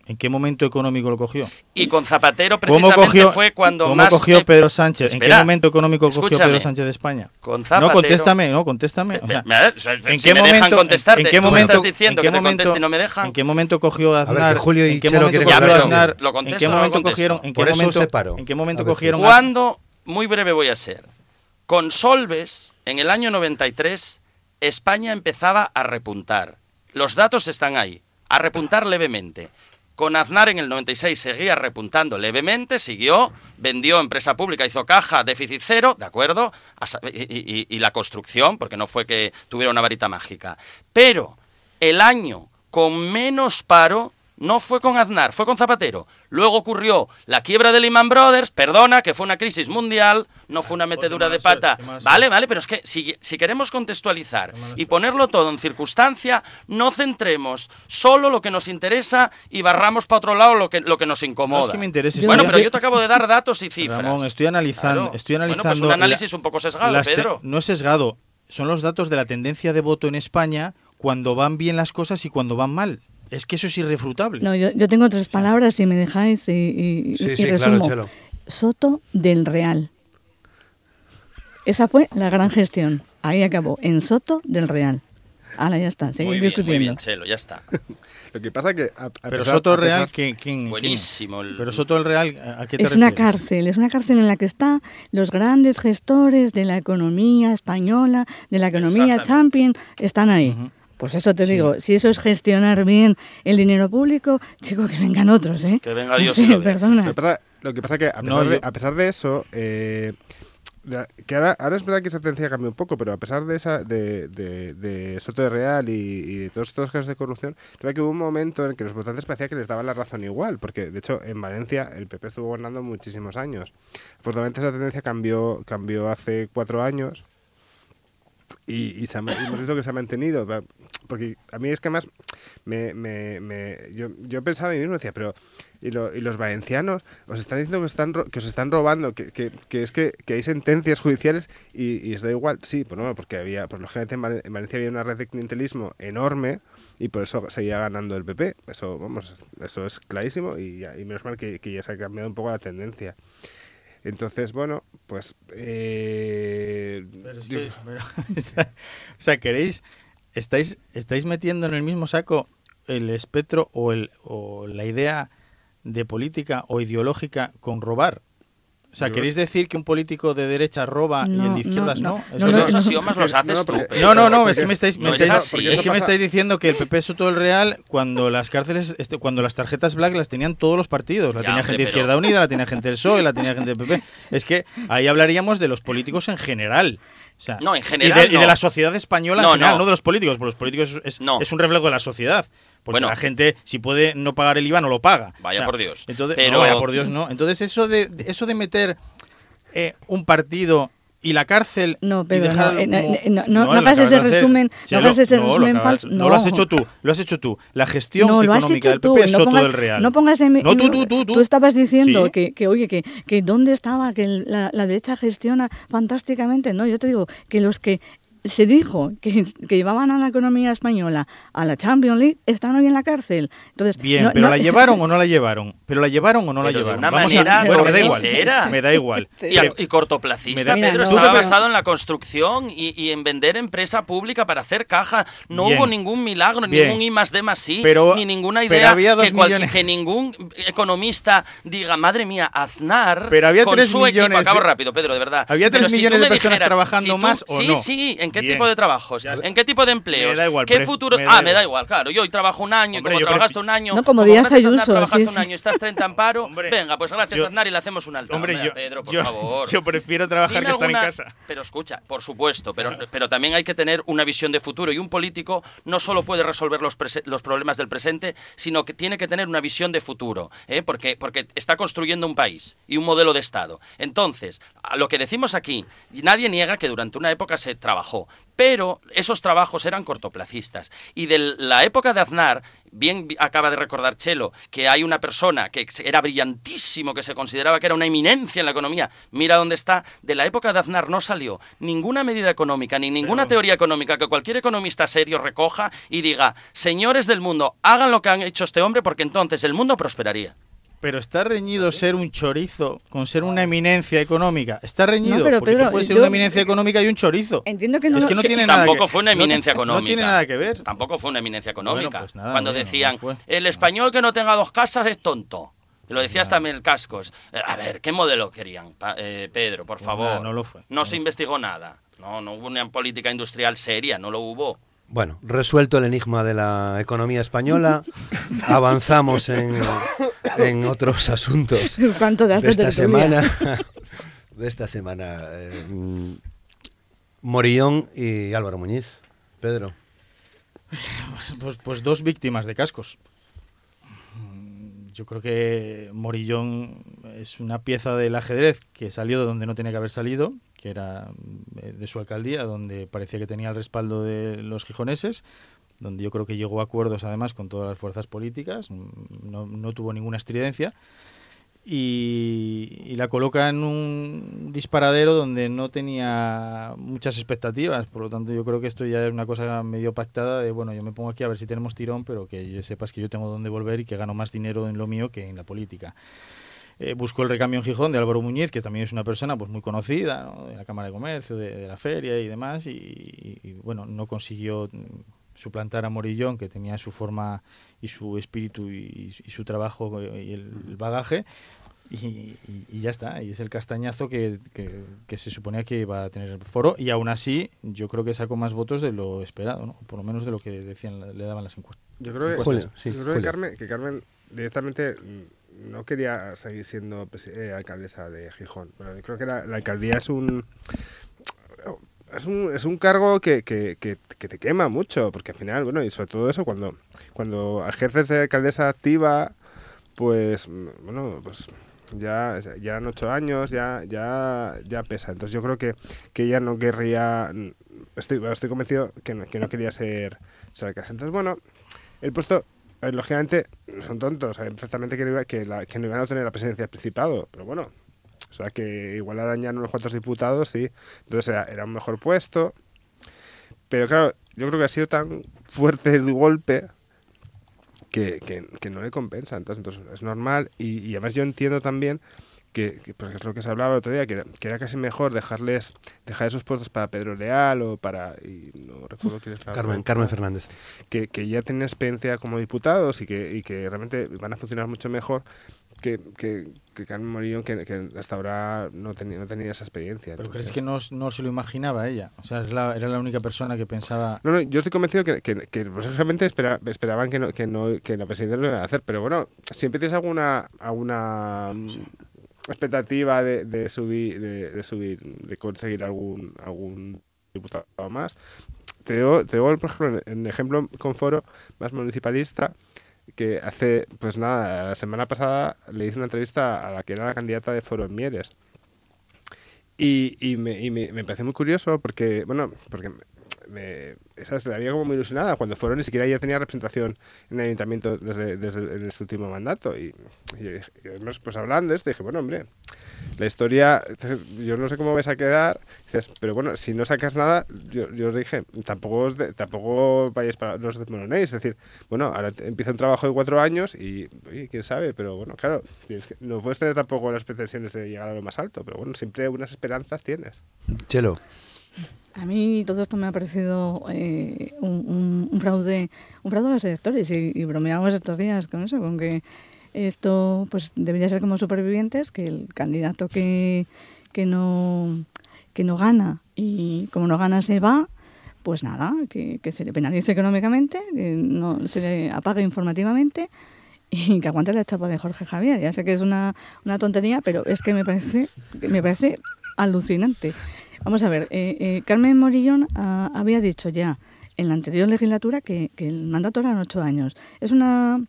¿En qué momento económico lo cogió? Y con Zapatero precisamente cogió, fue cuando ¿cómo más... cogió Pedro Sánchez? Espera, ¿En qué momento económico cogió Pedro Sánchez de España? Con Zapatero, no, contéstame, no, contéstame. O sea, ¿En si qué me momento, dejan contestarte, ¿en qué momento, estás diciendo ¿en qué que momento, te conteste y no me dejan? ¿En qué momento cogió Aznar? A ver, que Julio y ¿En qué Chelo momento quieren cogió hablar Aznar? Lo contesto, ¿En qué no momento lo cogieron? ¿En qué Por eso momento, se paró. ¿En qué momento cogieron? Cuando, muy breve voy a ser, con Solves, en el año 93, España empezaba a repuntar. Los datos están ahí, a repuntar levemente. Con Aznar en el 96 seguía repuntando levemente, siguió, vendió empresa pública, hizo caja, déficit cero, ¿de acuerdo? Y, y, la construcción, porque no fue que tuviera una varita mágica. Pero el año con menos paro no fue con Aznar, fue con Zapatero. Luego ocurrió la quiebra de Lehman Brothers, perdona, que fue una crisis mundial, no fue una metedura de pata. Vale, vale, pero es que si, si queremos contextualizar y ponerlo todo en circunstancia, no centremos solo lo que nos interesa y barramos para otro lado lo que, lo que nos incomoda. No es que me interese, bueno, pero yo te acabo de dar datos y cifras. Ramón, estoy analizando, claro. estoy analizando bueno, pues un análisis la, un poco sesgado, Pedro. No es sesgado, son los datos de la tendencia de voto en España cuando van bien las cosas y cuando van mal. Es que eso es irrefutable. No, yo, yo tengo tres palabras, si me dejáis, y, y, sí, y sí, resumo. Claro, Soto del Real. Esa fue la gran gestión. Ahí acabó, en Soto del Real. Ahora ya está, seguimos discutiendo. Muy bien, Chelo, ya está. Lo que pasa que... A, a pero pesar, Soto. Real, ¿quién, quién, Buenísimo. El... Pero Soto del Real, ¿a qué te Es refieres? una cárcel, es una cárcel en la que están los grandes gestores de la economía española, de la economía champion, están ahí. Uh -huh. Pues eso te sí. digo, si eso es gestionar bien el dinero público, chico, que vengan otros, ¿eh? Que venga Dios. Sé, perdona. Lo que, pasa, lo que pasa que a pesar, No, de, yo- a pesar de eso, eh, que ahora, ahora es verdad que esa tendencia cambia un poco, pero a pesar de esa de, de, de Soto de Real y, y de todos estos casos de corrupción, creo que hubo un momento en que los votantes parecía que les daban la razón igual, porque de hecho en Valencia el PP estuvo gobernando muchísimos años. Afortunadamente esa tendencia cambió, cambió hace cuatro años y, y se ha ma- y hemos visto que se ha mantenido. Porque a mí es que además me, me, me- yo, yo pensaba a mí mismo, decía, pero y, lo- y los valencianos os están diciendo que os están, que os están robando, que, que, que es que, que hay sentencias judiciales y, y os da igual. Sí, pues no, porque había, por lógicamente en, en Valencia había una red de clientelismo enorme y por eso seguía ganando el PP. Eso, vamos, eso es clarísimo y, ya- y menos mal que, que ya se ha cambiado un poco la tendencia. Entonces, bueno, pues... eh, Pero es yo- que- pero- o sea, queréis, estáis, estáis metiendo en el mismo saco el espectro o, el, o la idea de política o ideológica con robar. O sea, ¿queréis decir que un político de derecha roba y el de izquierdas no, no? no, Eso no, es- Los axiomas los que- haces no, tú. porque- Pedro. No, no, no, porque es que me es- estáis, me no es que me estáis diciendo que el PP es todo el real cuando las cárceles, este, cuando las tarjetas black las tenían todos los partidos. La Ya, tenía hombre, gente de pero- Izquierda Unida, la tenía gente del PSOE, la tenía gente del PP. Es que ahí hablaríamos de los políticos en general. O sea, No, en y general de, y de la sociedad española en No, general, no. no. de los políticos, porque los políticos es, un reflejo de la sociedad. Porque Bueno. la gente, si puede no pagar el IVA, no lo paga. Vaya por Dios. Entonces, Pero- vaya por Dios, no. Entonces, eso de, de- eso de meter eh, un partido y la cárcel. No, Pedro, no, eh, no, eh, no, no, no lo hagas ese resumen, no hagas ese resumen falso, No lo has no. hecho tú, lo has hecho tú. La gestión No, económica del. PP es no soto del Real. no pongas en No, tú, tú, tú, tú. estabas diciendo que, que, oye, que, que dónde estaba, que la, la derecha gestiona fantásticamente. No, yo te digo que los que se dijo que, que llevaban a la economía española a la Champions League están hoy en la cárcel. Entonces, Bien, no- pero no- la llevaron o no la llevaron. Pero la llevaron o no la Pero de llevaron. una Vamos a- manera bueno, me da igual. Me da igual. Y, a- Pero- y cortoplacista, Me da- Mira, Pedro, no, estaba pero- basado en la construcción y, y en vender empresa pública para hacer caja. No Bien. hubo ningún milagro, Bien. ningún I más D más I, Pero- ni ninguna pero idea había dos que, cual- millones. que ningún economista diga, madre mía, Aznar Pero había con tres su millones equipo, acabo de- rápido, Pedro, de verdad. ¿Había Pero tres si tú millones me de personas dijeras, trabajando si tú- más o sí, no? Sí, ¿en qué Bien. tipo de trabajos? Ya. ¿En qué tipo de empleos? Me da igual, ¿Qué futuro? me da ah, igual. me da igual, claro. Yo hoy trabajo un año, y Hombre, como trabajaste un año, No, como Díaz a Aznar Ayuso, trabajaste sí, un año y estás 30 en paro, Hombre, venga, pues gracias yo- a Aznar y le hacemos un alto. Hombre, yo, Pedro, por yo, favor. yo prefiero trabajar Dime que estar en casa. Pero escucha, por supuesto, pero, pero también hay que tener una visión de futuro y un político no solo puede resolver los problemas del presente, sino que tiene que tener una visión de futuro, ¿eh? porque, porque está construyendo un país y un modelo de Estado. Entonces, a lo que decimos aquí, nadie niega que durante una época se trabajó, pero esos trabajos eran cortoplacistas. Y de la época de Aznar, bien acaba de recordar Chelo, que hay una persona que era brillantísimo, que se consideraba que era una eminencia en la economía, mira dónde está, de la época de Aznar no salió ninguna medida económica, ni ninguna teoría económica que cualquier economista serio recoja y diga, señores del mundo, hagan lo que han hecho este hombre porque entonces el mundo prosperaría. Pero está reñido ser un chorizo con ser una eminencia económica. Está reñido. No, pero, porque Pedro, tú puedes ser yo- una eminencia económica y un chorizo. Entiendo que no es que no tiene nada Tampoco que- fue una no- eminencia no económica. tiene nada que ver. Tampoco fue una eminencia económica. pues nada, Cuando no, no, decían, no el español que no tenga dos casas es tonto. Y lo decías también el Cascos. Eh, a ver, ¿qué modelo querían, eh, Pedro, por Pues favor? no lo fue, No no se investigó nada. No, no hubo una política industrial seria, no lo hubo. Bueno, resuelto el enigma de la economía española, avanzamos en, en otros asuntos ¿Cuánto de esta de tertulia? semana. De esta semana. eh, Morillón y Álvaro Muñiz. Pedro. Pues, pues- pues dos víctimas de cascos. Yo creo que Morillón es una pieza del ajedrez que salió de donde no tenía que haber salido, que era eh, de su alcaldía, donde parecía que tenía el respaldo de los gijoneses, donde yo creo que llegó a acuerdos además con todas las fuerzas políticas, mm, no, no tuvo ninguna estridencia. Y, y la coloca en un disparadero donde no tenía muchas expectativas. Por lo tanto, yo creo que esto ya es una cosa medio pactada de, bueno, yo me pongo aquí a ver si tenemos tirón, pero que sepas que yo tengo dónde volver y que gano más dinero en lo mío que en la política. Eh, buscó el recambio en Gijón de Álvaro Muñiz, que también es una persona pues muy conocida ¿no? de la Cámara de Comercio, de, de la feria y demás, y, y- y, bueno, no consiguió suplantar a Morillón, que tenía su forma y su espíritu y, y su trabajo eh, y el, el bagaje, y, y- y ya está, y es el castañazo que, que- que se suponía que iba a tener el foro, y aún así yo creo que sacó más votos de lo esperado, ¿no? por lo menos de lo que decían le daban las encuestas. Yo creo que, Julio, sí, yo creo que. Carmen, que Carmen directamente no quería seguir siendo eh, alcaldesa de Gijón. Bueno, yo creo que la, la alcaldía es un es un, es un cargo que, que, que, te quema mucho, porque al final, bueno, y sobre todo eso, cuando, cuando ejerces de alcaldesa activa, pues, mm, bueno, pues ya, ya eran ocho años, ya, ya, ya pesa. Entonces yo creo que, que ella no querría, mm, estoy, bueno, estoy convencido que no, que no quería ser, ser alcaldesa. Entonces, bueno, el puesto, ver, lógicamente, son tontos, saben perfectamente que no, que, la- que no iban a tener la presidencia del Principado, pero bueno, o sea que igual arañan unos cuantos diputados, sí. Entonces era, era un mejor puesto. Pero claro, yo creo que ha sido tan fuerte el golpe que, que- que no le compensa. Entonces, entonces es normal. Y, y además yo entiendo también que, que, porque es lo que se hablaba el otro día, que era, que era casi mejor dejarles dejar esos puestos para Pedro Leal o para... Y no recuerdo quién es la Carmen. Carmen Fernández. que, que ya tienen experiencia como diputados y que, y que realmente van a funcionar mucho mejor que, que, que Carmen Morillón, que, que hasta ahora no tenía, no tenía esa experiencia. ¿Pero entonces- crees que no, no se lo imaginaba ella? O sea, la- era la única persona que pensaba... No, no, yo estoy convencido que, que, que pues, lógicamente espera- esperaban que, no, que, no, que la presidenta lo iba a hacer, pero bueno, siempre tienes alguna, alguna mm, expectativa de, de subir, de, de subir, de conseguir algún, algún diputado más. Te digo, te digo, por ejemplo, en ejemplo con foro más municipalista, que hace, pues nada, la semana pasada le hice una entrevista a la que era la candidata de foro en Mieres. Y, y, me, y me, me pareció muy curioso porque, bueno, porque me, esa se la había como muy ilusionada cuando fueron ni siquiera ella tenía representación en el ayuntamiento desde, desde en último mandato. Y, y, además, pues hablando de esto dije bueno hombre la historia yo no sé cómo vais a quedar pero bueno si no sacas nada yo, yo os dije tampoco os de- tampoco vayáis para no os desmoronéis es decir bueno ahora empieza un trabajo de cuatro años y quién sabe pero bueno claro tienes que- no puedes tener tampoco las pretensiones de llegar a lo más alto pero bueno siempre unas esperanzas tienes. Chelo. A mí todo esto me ha parecido eh, un, fraude, un fraude a los electores y, bromeamos estos días con eso, con que esto pues debería ser como supervivientes, que el candidato que, que no que no gana y como no gana se va, pues nada, que, que se le penalice económicamente, que no se le apague informativamente y que aguante la chapa de Jorge Javier. Ya sé que es una, una tontería, pero es que me parece, me parece alucinante. Vamos a ver, eh, eh, Carmen Morillón ah, había dicho ya en la anterior legislatura que, el mandato eran ocho años. Es una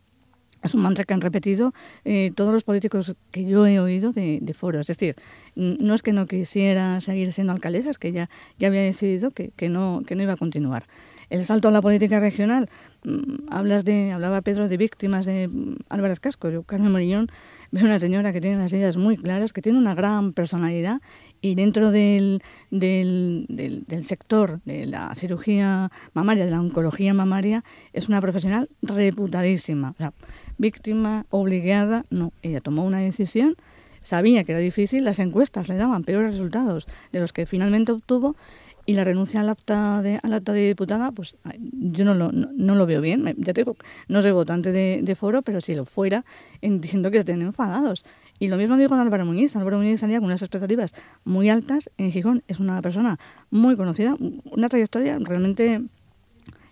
es un mantra que han repetido eh, todos los políticos que yo he oído de, de foro. Es decir, no es que no quisiera seguir siendo alcaldesa, es que ya, ya había decidido que, que, no, que no iba a continuar. El salto a la política regional, mm, hablas de, hablaba Pedro de víctimas de mm, Álvarez Casco. Yo, Carmen Morillón, veo una señora que tiene las ideas muy claras, que tiene una gran personalidad y dentro del, del, del, sector de la cirugía mamaria, de la oncología mamaria, es una profesional reputadísima. Víctima obligada, no, ella tomó una decisión, sabía que era difícil, las encuestas le daban peores resultados de los que finalmente obtuvo y la renuncia al acta de, al acta de diputada, pues yo no lo, no, lo veo bien. Ya te digo, no soy votante de, de foro, pero si lo fuera, en- diciendo que estén enfadados. Y lo mismo digo con Álvaro Muñiz. Álvaro Muñiz salía con unas expectativas muy altas en Gijón. Es una persona muy conocida, una trayectoria realmente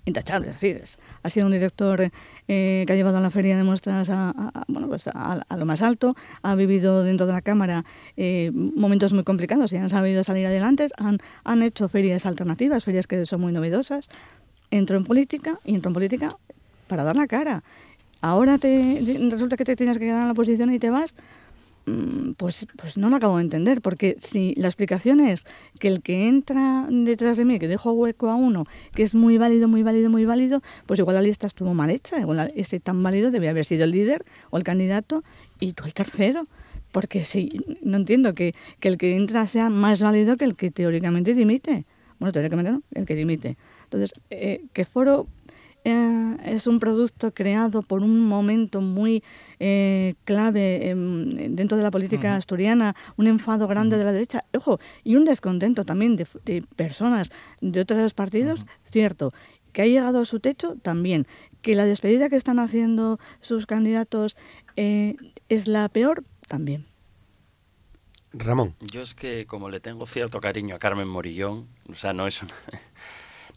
intachable. Es decir, ha sido un director eh, que ha llevado a la feria de muestras a, bueno, pues a, a lo más alto, ha vivido dentro de la Cámara eh, momentos muy complicados y han sabido salir adelante, han, han hecho ferias alternativas, ferias que son muy novedosas. Entró en política y entró en política para dar la cara. Ahora te, resulta que te tienes que quedar en la oposición y te vas. Mm, Pues, pues no lo acabo de entender, porque si la explicación es que el que entra detrás de mí, que dejo hueco a uno, que es muy válido, muy válido, muy válido, pues igual la lista estuvo mal hecha, igual ese tan válido debía haber sido el líder o el candidato y tú el tercero. Porque si no entiendo que, que el que entra sea más válido que el que teóricamente dimite. Bueno, teóricamente no, el que dimite. Entonces, eh, que Foro eh, es un producto creado por un momento muy eh, clave em, dentro de la política asturiana, un enfado grande de la derecha, ojo, y un descontento también de, de personas de otros partidos, cierto. Que ha llegado a su techo, también. Que la despedida que están haciendo sus candidatos eh, es la peor, también. Ramón. Yo es que como le tengo cierto cariño a Carmen Morillón, o sea, no es una,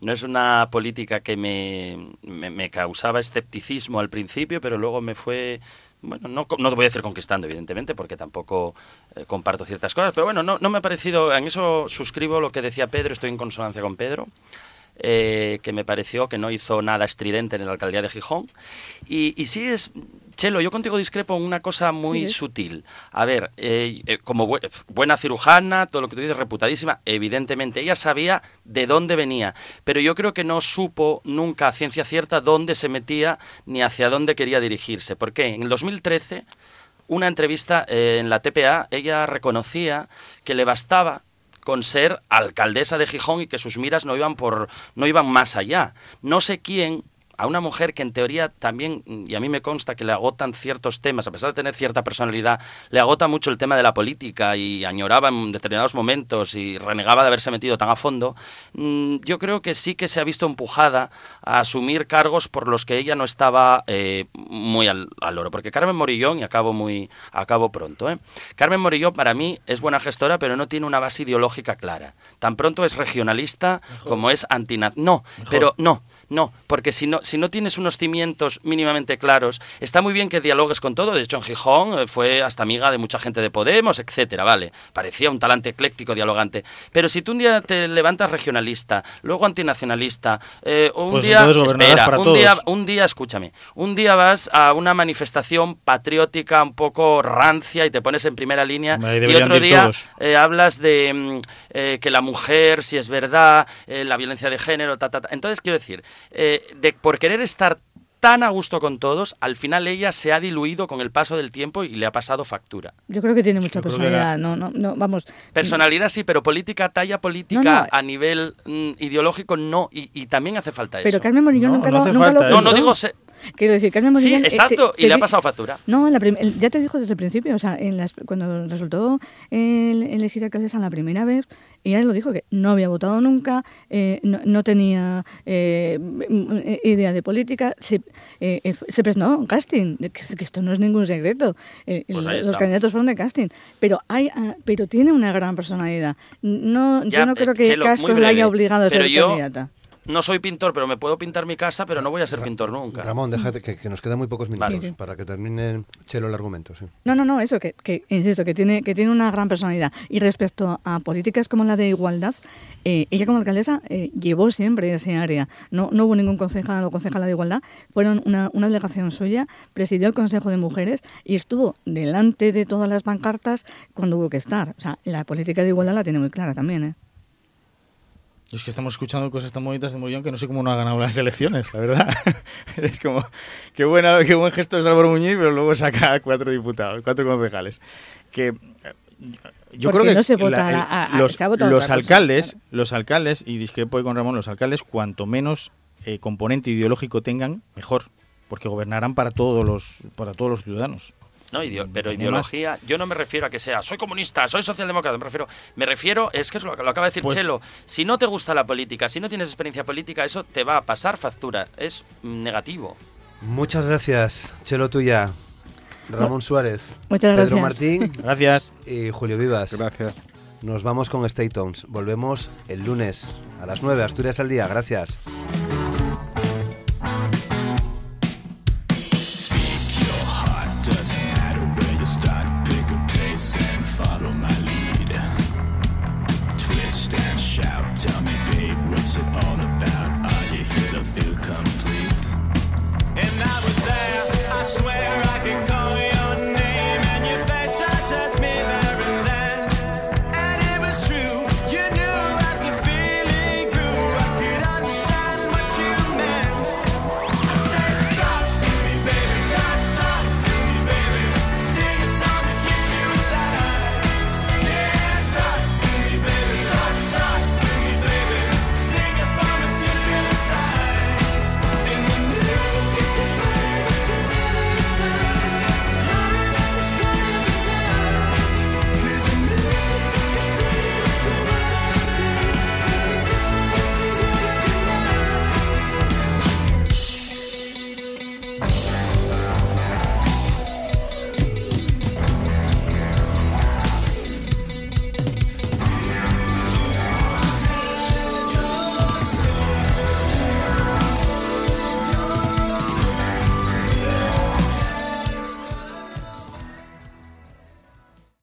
no es una política que me, me, causaba escepticismo al principio, pero luego me fue, bueno, no, no te voy a decir conquistando, evidentemente, porque tampoco eh, comparto ciertas cosas, pero bueno, no, no me ha parecido, en eso suscribo lo que decía Pedro, estoy en consonancia con Pedro. eh, que me pareció que no hizo nada estridente en la alcaldía de Gijón. Y, y sí es, Chelo, yo contigo discrepo en una cosa muy Sí. sutil. A ver, eh, eh, como bu- buena cirujana, todo lo que tú dices, reputadísima, evidentemente ella sabía de dónde venía, pero yo creo que no supo nunca a ciencia cierta dónde se metía ni hacia dónde quería dirigirse. ¿Por qué? En el 2013, una entrevista eh, en la TPA, ella reconocía que le bastaba con ser alcaldesa de Gijón y que sus miras no iban por no iban más allá. No sé quién a una mujer que en teoría también, y a mí me consta que le agotan ciertos temas, a pesar de tener cierta personalidad, le agota mucho el tema de la política y añoraba en determinados momentos y renegaba de haberse metido tan a fondo, mm, yo creo que sí que se ha visto empujada a asumir cargos por los que ella no estaba eh, muy al, al, oro. Porque Carmen Morillón, y acabo, muy, acabo pronto, ¿eh? Carmen Morillón para mí es buena gestora, pero no tiene una base ideológica clara. Tan pronto es regionalista como es antinat. No, pero no. No, porque si no, si no tienes unos cimientos mínimamente claros, está muy bien que dialogues con todo. De hecho, en Gijón eh, fue hasta amiga de mucha gente de Podemos, etcétera, vale. Parecía un talante ecléctico, dialogante. Pero si tú un día te levantas regionalista, luego antinacionalista, eh, un Pues día, para un todos. día, un día, escúchame, un día vas a una manifestación patriótica un poco rancia y te pones en primera línea y otro día eh, hablas de mm, eh, que la mujer, si es verdad, la violencia de género, ta, ta, ta. Entonces, quiero decir, eh, de, por querer estar tan a gusto con todos, al final ella se ha diluido con el paso del tiempo y le ha pasado factura. Yo creo que tiene mucha Yo personalidad. No, no, no, vamos. Personalidad sí, pero política, talla política No, no. a nivel mm, ideológico no, y, y también hace falta eso. Pero Carmen Morillón No, nunca, no lo, hace nunca falta, lo no, no digo... se- Quiero decir, Carmen Sí, Morillón... eh, exacto, te- y le ha pasado factura. No, en la ya te dijo desde el principio, o sea, en las- cuando resultó el, elegir alcaldesa la primera vez, ella lo dijo que no había votado nunca, eh, no, no tenía eh, m- m- idea de política, se, eh, eh, se presentó a un casting, que, que esto no es ningún secreto, eh, Pues los candidatos fueron de casting, pero hay, ah, pero tiene una gran personalidad. No, Ya, yo no eh, creo que Chelo, Cascos breve, haya obligado a ser yo- candidata. No soy pintor, pero me puedo pintar mi casa, pero no voy a ser pintor nunca. Ramón, déjate que, que nos quedan muy pocos minutos Vale. para que termine Chelo el argumento. Sí. No, no, no, eso, que, que insisto, que tiene, que tiene una gran personalidad. Y respecto a políticas como la de igualdad, eh, ella como alcaldesa eh, llevó siempre ese área. No, no hubo ningún concejal o concejala de igualdad. Fueron una, una delegación suya, presidió el Consejo de Mujeres y estuvo delante de todas las pancartas cuando hubo que estar. O sea, la política de igualdad la tiene muy clara también, ¿eh? Es que estamos escuchando cosas tan bonitas de Morillón que no sé cómo no ha ganado las elecciones, la verdad. es como, qué, buena, qué buen gesto de Álvaro Muñiz, pero luego saca a cuatro diputados, cuatro concejales. Que eh, yo Porque creo que no se vota la- a- a- los, se cosa, alcaldes, claro. los alcaldes, y discrepo ahí con Ramón, los alcaldes, cuanto menos eh, componente ideológico tengan, mejor, porque gobernarán para todos los, para todos los ciudadanos. No, ideo- pero más. ideología, yo no me refiero a que sea soy comunista, soy socialdemócrata, me refiero, me refiero, es que es lo, que- lo acaba de decir Pues- Chelo, si no te gusta la política, si no tienes experiencia política, eso te va a pasar factura, es mm, negativo. Muchas gracias, Chelo tuya. Ramón Suárez, Muchas Pedro gracias. Martín Gracias. y Julio Vivas. Gracias. Nos vamos con Stay Tones. Volvemos el lunes a las 9, Asturias al día. Gracias.